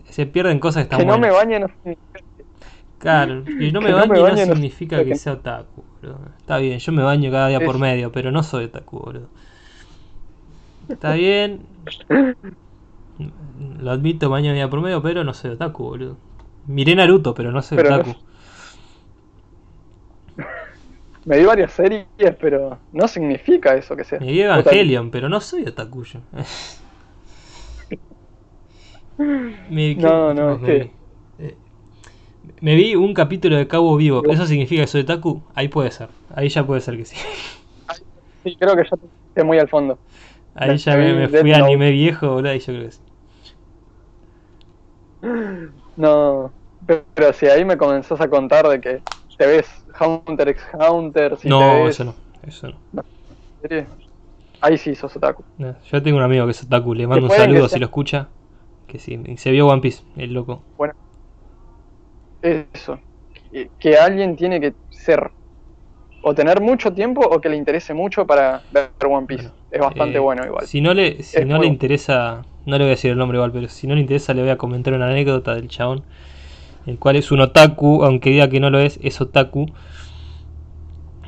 se pierden cosas que están que no me bañe no significa Claro, que no me que no bañe me no, bañe no significa significa que sea otaku, boludo. Está bien, yo me baño cada día por medio, pero no soy otaku, boludo. Está bien. <laughs> Lo admito, baño día por medio, pero no soy otaku, boludo. Miré Naruto, pero no soy Pero otaku. Me vi varias series, pero no significa eso que sea. Me vi Evangelion, pero no soy otaku yo. <laughs> me, No, ¿qué no, es me que- vi? Eh, me vi un capítulo de Cabo Vivo. ¿Eso significa que soy otaku? Ahí puede ser. Ahí ya puede ser que sí. Sí, creo que ya te muy al fondo. Ahí Me- ya me fui a anime viejo, boludo, y yo creo que sí. No, pero si ahí me comenzás a contar de que te ves Hunter x Hunter, si No, ves eso no. Eso no. ahí sí sos otaku. No, Yo tengo un amigo que es otaku, le mando un saludo si lo escucha. Que sí, se vio One Piece, el loco. Bueno, eso. Que, que alguien tiene que ser o tener mucho tiempo o que le interese mucho para ver One Piece. Bueno, es bastante Eh, bueno igual. Si no le, si Es no muy le interesa, no le voy a decir el nombre igual, pero si no le interesa le voy a comentar una anécdota del chabón, el cual es un otaku, aunque diga que no lo es, es otaku,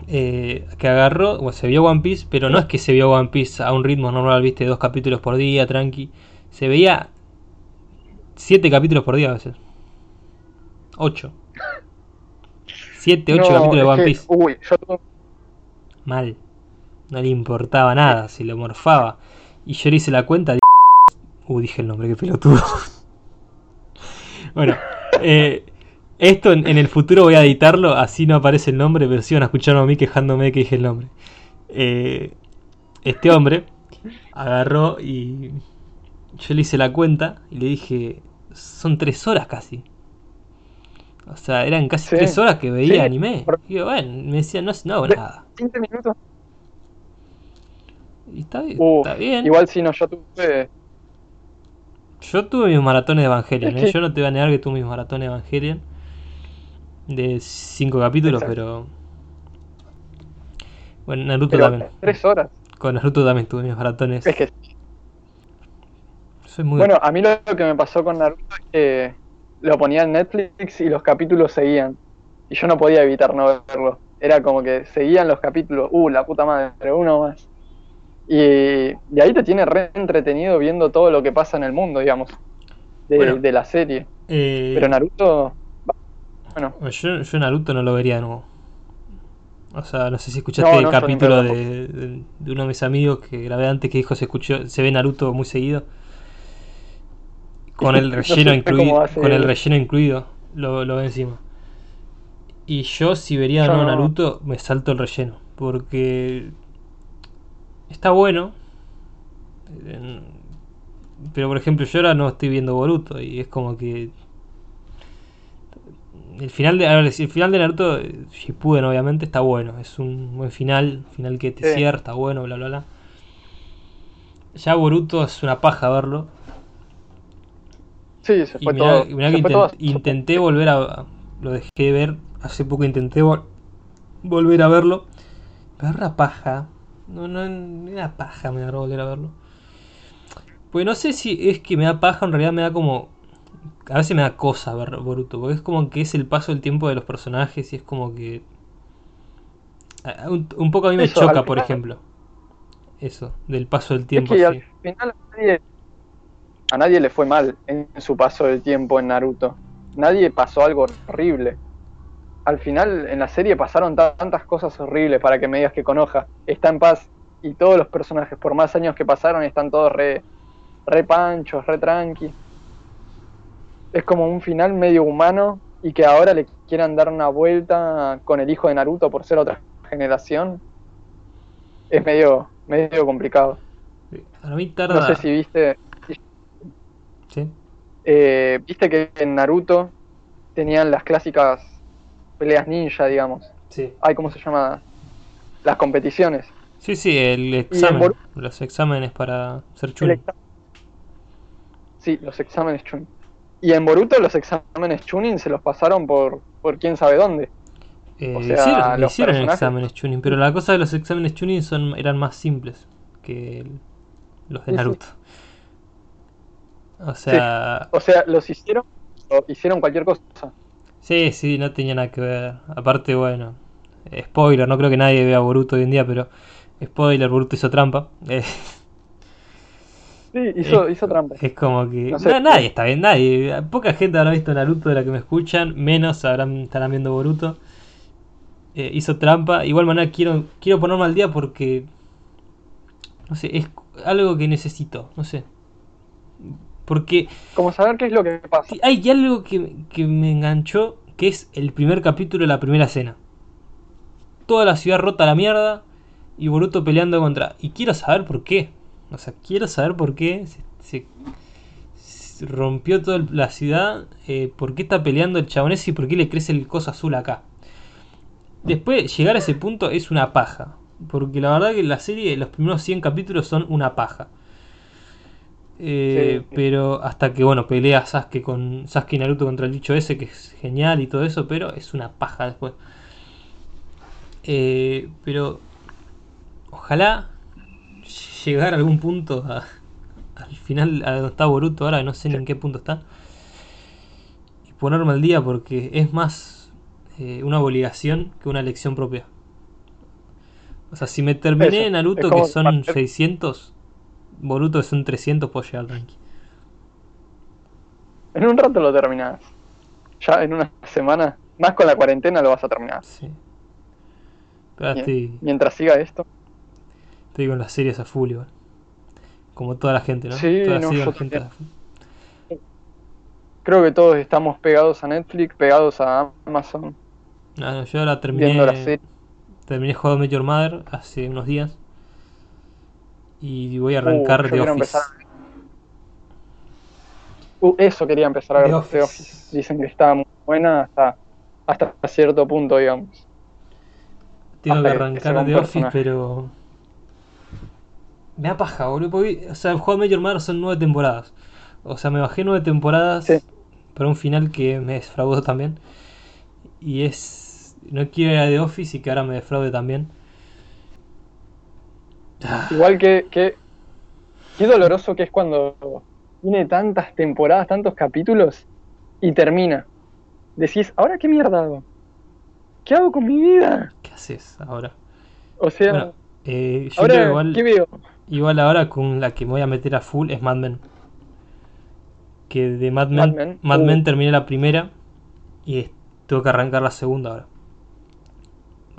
eh, que agarró, o se vio One Piece, pero no es que se vio One Piece a un ritmo normal, viste, dos capítulos por día, tranqui, se veía siete capítulos por día a veces, ocho, siete, ocho No, capítulos de One que, Piece. Uy, yo Mal. No le importaba nada, se lo morfaba. Y yo le hice la cuenta. di- Uh, dije el nombre, qué pelotudo. <laughs> bueno, eh, esto en, en el futuro voy a editarlo, así no aparece el nombre, pero sí van a escucharme a mí quejándome de que dije el nombre. Eh, este hombre agarró y yo le hice la cuenta y le dije, son tres horas casi. O sea, eran casi Sí. tres horas que veía Sí. anime. Y yo, bueno, me decía, no, no hago nada. 15 minutos. Y está bien, Uh, está bien. Igual si no, yo tuve. Yo tuve mis maratones de Evangelion, ¿eh? <laughs> yo no te voy a negar que tuve mis maratones de Evangelion de cinco capítulos, Exacto. pero bueno, Naruto Pero también. tres horas. Con Naruto también tuve mis maratones. Es que, Soy muy bueno, a mí lo que me pasó con Naruto es que lo ponía en Netflix y los capítulos seguían. Y yo no podía evitar no verlo. Era como que seguían los capítulos, uh, la puta madre, uno más. Y, y ahí te tiene re entretenido viendo todo lo que pasa en el mundo, digamos, de, Bueno. de la serie. Eh, Pero Naruto, bueno, yo, yo Naruto no lo vería de nuevo. O sea, no sé si escuchaste No, el no, capítulo de, de- de uno de mis amigos que grabé antes que dijo se escuchó, se ve Naruto muy seguido. Con el <laughs> No relleno sé incluido. Con el relleno incluido. Lo, lo ve encima. Y yo si vería de Yo nuevo no. Naruto, me salto el relleno. Porque está bueno. Pero por ejemplo, yo ahora no estoy viendo Boruto y es como que el final de ver, si el final de Naruto eh, Shippuden obviamente está bueno, es un buen final, final que te Sí. cierra, está bueno, bla bla bla. Ya Boruto es una paja verlo. sí, se Y fue mirá, todo. mirá se que fue intent- todo- intenté volver a lo dejé de ver, hace poco intenté vol- volver a verlo. Pero era una paja. No, no, ni una paja me da volver a verlo. Pues no sé si es que me da paja, en realidad me da como. A veces me da cosa ver Boruto, porque es como que es el paso del tiempo de los personajes y es como que. Un, un poco a mí me Eso, choca, por final- ejemplo. Eso, del paso del Es tiempo. que así. al final a nadie, a nadie le fue mal en su paso del tiempo en Naruto. Nadie pasó algo horrible. Al final en la serie pasaron ta- tantas cosas horribles para que me digas que Konoha está en paz y todos los personajes, por más años que pasaron, están todos re, re panchos, re tranqui. Es como un final medio humano y que ahora le quieran dar una vuelta con el hijo de Naruto por ser otra generación. Es medio, medio complicado. Para mí tarda. No sé si viste, ¿Sí? eh, viste que en Naruto tenían las clásicas peleas ninja, digamos. Sí. Ay, ¿cómo se llama? Las competiciones. Sí, sí, el examen. Los exámenes para ser El chunin. exa- Sí, los exámenes Chunin. Y en Boruto los exámenes Chunin se los pasaron por, por quién sabe dónde. Eh, o sea, hicieron, los hicieron personajes- exámenes Chunin, pero la cosa de los exámenes Chunin son, eran más simples que el- los de Sí, sí. Naruto. O sea, O sea, los hicieron, o hicieron cualquier cosa. Sí, sí, no tenía nada que ver. Aparte, bueno, eh, spoiler, no creo que nadie vea Boruto hoy en día, pero spoiler, Boruto hizo trampa. <laughs> Eh, Sí, hizo, es, hizo trampa. es como que No sé. na- nadie está bien, nadie. Poca gente habrá visto Naruto de la que me escuchan, menos habrán, estarán viendo Boruto. Eh, hizo trampa. Igual manera quiero, quiero ponerme al día porque no sé, es algo que necesito, no sé. Porque Como saber qué es lo que pasa. hay algo que, que me enganchó, que es el primer capítulo de la primera escena. Toda la ciudad rota a la mierda y Boruto peleando contra... Y quiero saber por qué. O sea, quiero saber por qué se, se- se rompió toda la ciudad, eh, por qué está peleando el chabón ese y por qué le crece el coso azul acá. Después, llegar a ese punto es una paja. Porque la verdad que la serie, los primeros 100 capítulos son una paja. Eh, Sí. Pero hasta que, bueno, pelea Sasuke con Sasuke y Naruto contra el bicho ese, que es genial y todo eso, pero es una paja después. Eh, pero ojalá llegar a algún punto a- al final, a donde está Boruto ahora, no sé ni en qué punto está, y ponerme al día porque es más eh, una obligación que una elección propia. O sea, si me terminé Eso, Naruto que son para- 600, Boruto que son 300, puedo llegar tranqui. En un rato lo terminás. Ya en una semana, más con la cuarentena lo vas a terminar. Sí. Pero estoy, Mientras siga esto. estoy con las series a full igual. Como toda la gente, ¿no? Sí, Toda no, yo gente a. Creo que todos estamos pegados a Netflix, pegados a Amazon, Ah, no, yo ahora viendo la terminé, serie. terminé How Your Mother hace unos días. Y voy a Uh, arrancar The quiero Office. empezar Uh, eso quería empezar a ver Office. The Office. Dicen que está muy buena hasta, hasta cierto punto, digamos. Tengo hasta que arrancar The Office, personaje. pero. Me da paja, boludo. porque, o sea, How I Met Your Mother son nueve temporadas. O sea, me bajé nueve temporadas Sí. para un final que me defraudó también. Y es. No quiero ir a The Office y que ahora me defraude también. Ah, Igual que, que qué doloroso que es cuando tiene tantas temporadas, tantos capítulos y termina. Decís, ¿ahora qué mierda hago? ¿Qué hago con mi vida? ¿Qué haces ahora? O sea, Bueno, eh, yo ahora, igual, ¿qué veo? igual ahora con la que me voy a meter a full es Mad Men. Que de Mad Men, Mad Men, Mad uh. Terminé la primera y tengo que arrancar la segunda ahora.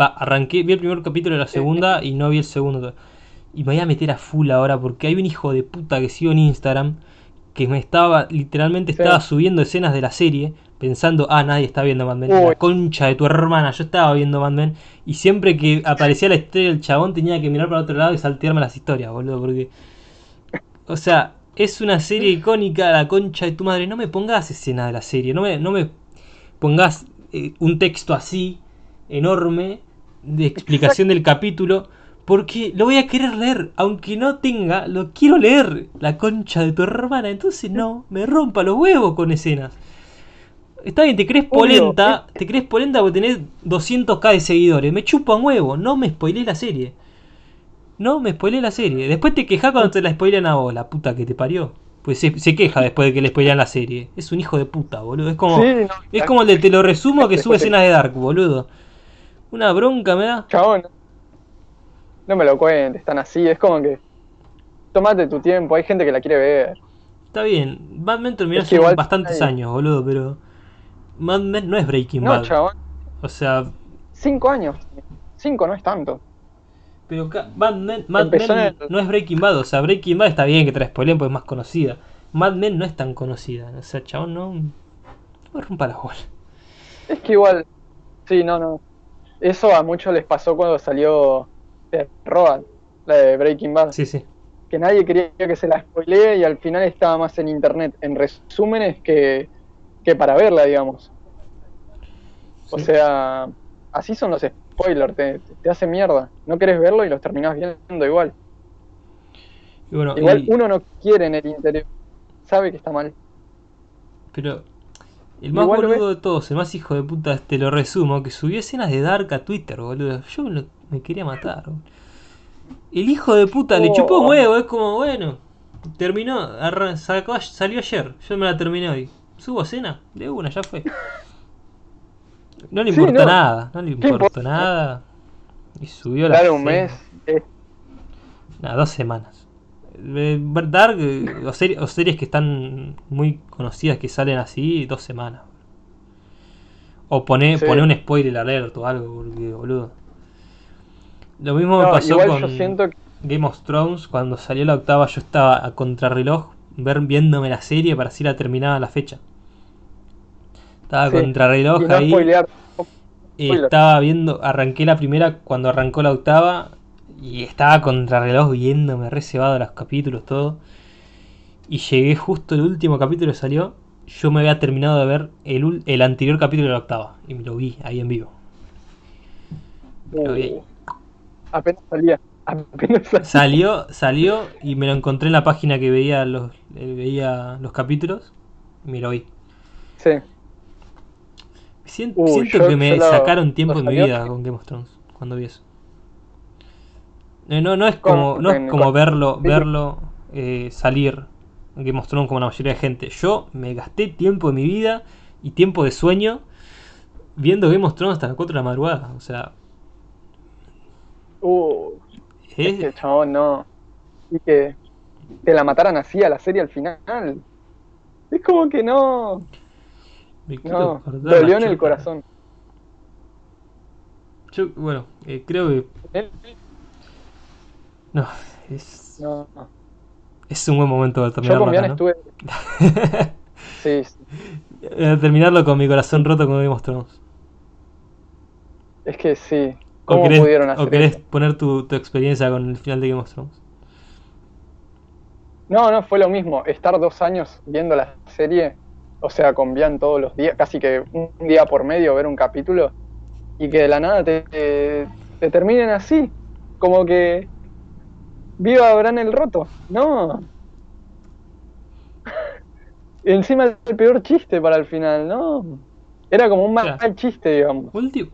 Va, arranqué, vi el primer capítulo de la segunda y no vi el segundo. Y me voy a meter a full ahora porque hay un hijo de puta que sigo en Instagram que me estaba, literalmente Sí. estaba subiendo escenas de la serie pensando, ah, nadie está viendo Mad Men. La concha de tu hermana, yo estaba viendo Mad Men y siempre que aparecía la historia del chabón tenía que mirar para otro lado y saltearme las historias, boludo, porque... O sea, es una serie icónica, la concha de tu madre. No me pongas escena de la serie, no me, no me pongas eh, un texto así, enorme, de explicación del capítulo, porque lo voy a querer leer, aunque no tenga, lo quiero leer, la concha de tu hermana. Entonces no, me rompa los huevos con escenas. Está bien, te crees polenta, te crees polenta porque tenés 200k de seguidores. Me chupa un huevo, no me spoilees la serie. No me spoilees la serie. Después te quejas cuando te la spoilean a vos, la puta que te parió. Pues se, se queja después de que le spoilean la serie. Es un hijo de puta, boludo. Es como, Sí, no, es como el de te lo resumo que <laughs> sube escenas de Dark, boludo. Una bronca me da. Chabón, no me lo cuentes, están así, es como que tomate tu tiempo, hay gente que la quiere ver. Está bien, Mad Men terminó Es que hace bastantes ay. años, boludo, pero Mad Men no es Breaking No, Bad. chabón, O sea, cinco años, cinco no es tanto. pero Mad Men, Mad Empezó Men en el- no es Breaking Bad. O sea, Breaking Bad está bien que te la spoileen porque es más conocida. Mad Men no es tan conocida. O sea, chabón, no. No me rompa la bola. Es que igual, sí, no, no. Eso a muchos les pasó cuando salió The Road, la de Breaking Bad. Sí, sí. Que nadie quería que se la spoilee y al final estaba más en internet, en resúmenes que, que para verla, digamos. O Sí. sea, así son los spoilers, te, te hace mierda. No querés verlo y los terminás viendo igual. Y bueno, Igual y- uno no quiere en el interior, sabe que está mal. Pero el más Igual boludo de todos, el más hijo de puta, te lo resumo, que subió escenas de Dark a Twitter, boludo. Yo me, lo- me quería matar. boludo. El hijo de puta le Oh. chupó un huevo, es como, bueno, terminó, arra- sacó- salió ayer, yo me la terminé hoy. Subo escena, de una, ya fue. No le Sí, importó no. nada, no le ¿Qué importó importa? nada. Y subió la Dar un mes, es- Nada, dos semanas. Eh, Dark eh, o, seri- o series que están muy conocidas que salen así, dos semanas. O pone, Sí. pone un spoiler alert o algo, porque boludo. Lo mismo me pasó con siento Game of Thrones. Cuando salió la octava, yo estaba a contrarreloj ver, viéndome la serie para si la terminaba la fecha. Estaba a Sí, contrarreloj y no ahí. spoilear. Eh, estaba viendo, arranqué la primera cuando arrancó la octava y estaba contra reloj viéndome reservado los capítulos, todo. Y llegué justo el último capítulo que salió. Yo me había terminado de ver el, el anterior capítulo de la octava y me lo vi ahí en vivo. Lo vi ahí. Uh, apenas salía. Apenas salía. Salió, salió y me lo encontré en la página que veía los, eh, veía los capítulos y me lo vi. Sí. Sien- Uh, siento yo- que me lo- sacaron tiempo de mi vida con Game of Thrones cuando vi eso. Eh, no, no es como, no es como verlo, verlo eh, salir of Thrones como la mayoría de gente. Yo me gasté tiempo de mi vida y tiempo de sueño viendo Game of Thrones hasta las 4 de la madrugada. O sea, Uh, es- es que chabón, no. Y que te la mataran así a la serie al final. Es como que no. me No. Dolió en el corazón. Yo, bueno, eh, creo que. No, es, No, no. es un buen momento para Yo terminarlo. con Bian acá, ¿no? estuve. <laughs> Sí, sí. Eh, terminarlo con mi corazón roto con Game of Thrones. Es que sí. ¿O ¿Cómo querés, pudieron o querés eso? poner tu, tu experiencia con el final de Game of Thrones? No, no, fue lo mismo. Estar dos años viendo la serie, o sea, con Bian todos los días, casi que un día por medio ver un capítulo, y que de la nada te, te, te terminen así. Como que. ¡Viva Bran el roto! No. Encima el peor chiste para el final, no. Era como un mal, Claro. chiste, digamos. Último,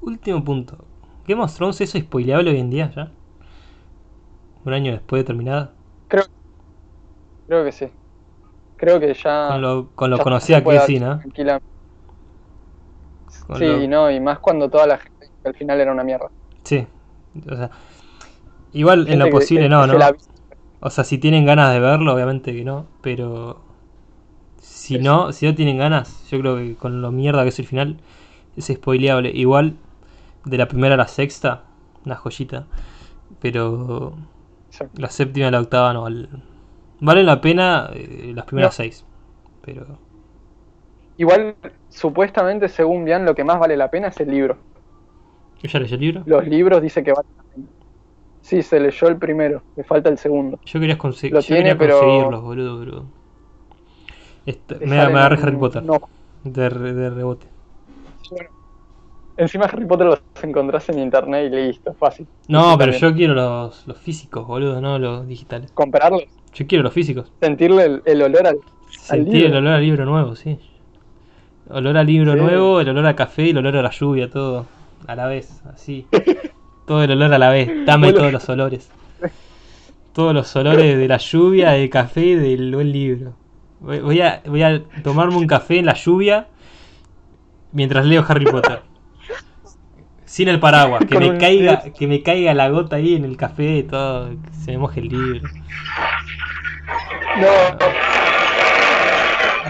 último punto. ¿Game of Thrones eso es spoileable hoy en día ya? Un año después de terminada. Creo, creo que sí. Creo que ya. Con lo, con lo conocida que sí, ¿no? Sí, lo- no, y más cuando toda la gente al final era una mierda. Sí. O sea, igual en lo posible que no, ¿no? la- O sea, si tienen ganas de verlo, obviamente que no, pero si Eso. no, si no tienen ganas, yo creo que con lo mierda que es el final, es spoileable. Igual de la primera a la sexta, una joyita, pero la séptima y la octava no valen. Valen la pena eh, las primeras No. seis, pero Igual, supuestamente, según Bian, lo que más vale la pena es el libro. ¿yo ya leí el libro? Los libros dice que vale. Sí, se leyó el primero, le falta el segundo. Yo quería, conse- Lo yo tiene, quería pero- conseguirlos, boludo, pero... Esta- Le me, me agarré Harry Potter No, de, re- de rebote. bueno. Encima Harry Potter los encontrás en internet y listo, fácil. No, pero yo quiero los, los físicos, boludo, no los digitales. Comprarlos, Yo quiero los físicos. sentirle el, el olor al... Sentir el libro. olor a libro nuevo, sí. Olor a libro Sí. nuevo, el olor a café y el olor a la lluvia, todo a la vez, así. <laughs> todo el olor a la vez. Dame todos los olores. Todos los olores de la lluvia, del café y del buen libro. Voy a, voy a tomarme un café en la lluvia mientras leo Harry Potter. Sin el paraguas, que me caiga, que me caiga la gota ahí en el café y todo, que se me moje el libro. No,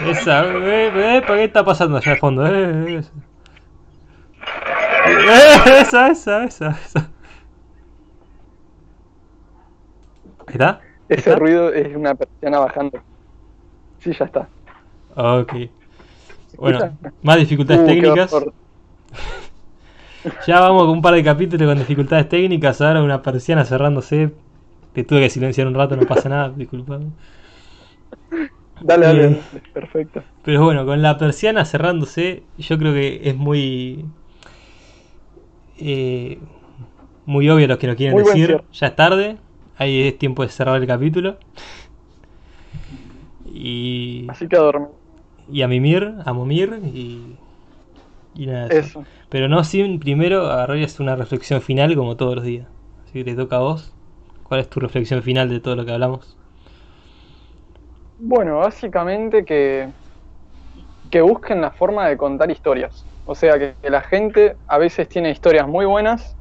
Esa, eh, eh, ¿para qué está pasando allá al fondo? Eh, esa. Eh, esa, esa, esa. ¿Ahí ¿Está? ese ¿Está? ruido es una persiana bajando. Sí, ya está. Ok. Bueno, más dificultades Uh, técnicas. <laughs> Ya vamos con un par de capítulos con dificultades técnicas. Ahora una persiana cerrándose. Te tuve que silenciar un rato, no pasa nada, disculpame. Dale, dale, Bien. dale, perfecto. Pero bueno, con la persiana cerrándose, yo creo que es muy. Eh, muy obvio lo que nos quieren Muy decir. Ya es tarde, ahí es tiempo de cerrar el capítulo. Y, Así que a dormir. y a mimir, a momir y. Y nada. de eso. Eso. Pero no sin primero agarrar y hacer una reflexión final como todos los días. Así que te toca a vos. ¿Cuál es tu reflexión final de todo lo que hablamos? Bueno, básicamente que, que busquen la forma de contar historias. O sea, que, la gente a veces tiene historias muy buenas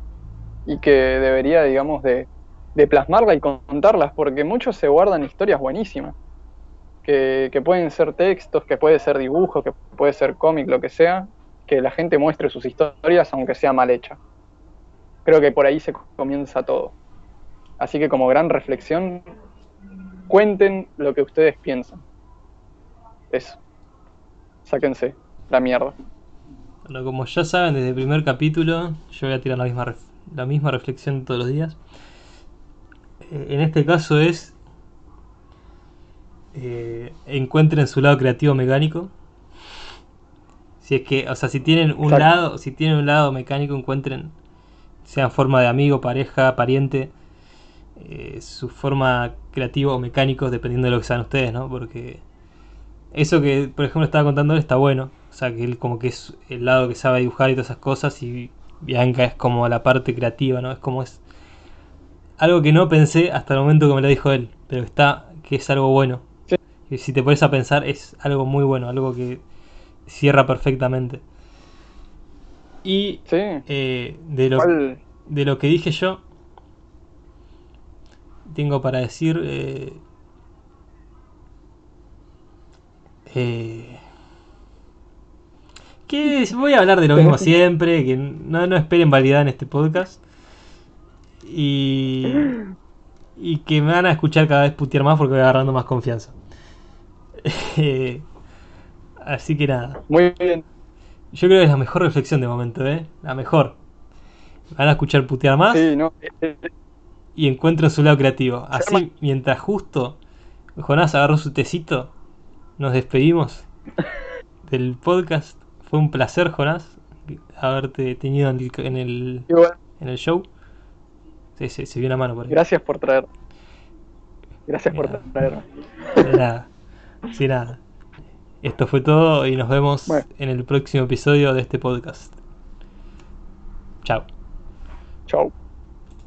y que debería, digamos, de, de plasmarlas y contarlas, porque muchos se guardan historias buenísimas. Que, que pueden ser textos, que puede ser dibujo, que puede ser cómic, lo que sea. Que la gente muestre sus historias aunque sea mal hecha. Creo que por ahí se comienza todo. Así que como gran reflexión, cuenten lo que ustedes piensan. Eso. Sáquense la mierda. Bueno, como ya saben desde el primer capítulo, yo voy a tirar la misma, ref- la misma reflexión todos los días. Eh, en este caso es eh, encuentren su lado creativo mecánico. Si es que, o sea, si tienen un Exacto. lado, si tienen un lado mecánico, encuentren, sea en forma de amigo, pareja, pariente, eh, su forma creativo o mecánico, dependiendo de lo que sean ustedes, ¿no? Porque eso que, por ejemplo, estaba contando está bueno. O sea, que él como que es el lado que sabe dibujar y todas esas cosas y Bianca es como la parte creativa, ¿no? Es como es algo que no pensé hasta el momento que me lo dijo él, pero está que es algo bueno. Sí. Y si te pones a pensar es algo muy bueno, algo que cierra perfectamente. Y Sí. eh, de lo de lo que dije yo, tengo para decir. Eh, eh, que voy a hablar de lo mismo siempre, que no, no esperen validad en este podcast. Y, y que me van a escuchar cada vez putear más porque voy agarrando más confianza. <laughs> Así que nada. muy bien. Yo creo que es la mejor reflexión de momento, ¿eh? La mejor. Van a escuchar putear más Sí, no. eh, eh, y encuentran su lado creativo. Así, mientras justo Jonás agarró su tecito, nos despedimos <laughs> del podcast. Fue un placer, Jonás, haberte tenido en el, en el, igual, en el show. Sí, sí, se vio una mano por ahí. gracias por traer. Gracias por traerme. De nada. Sin nada. Esto fue todo y nos vemos Bueno. en el próximo episodio de este podcast. Chao. Chau.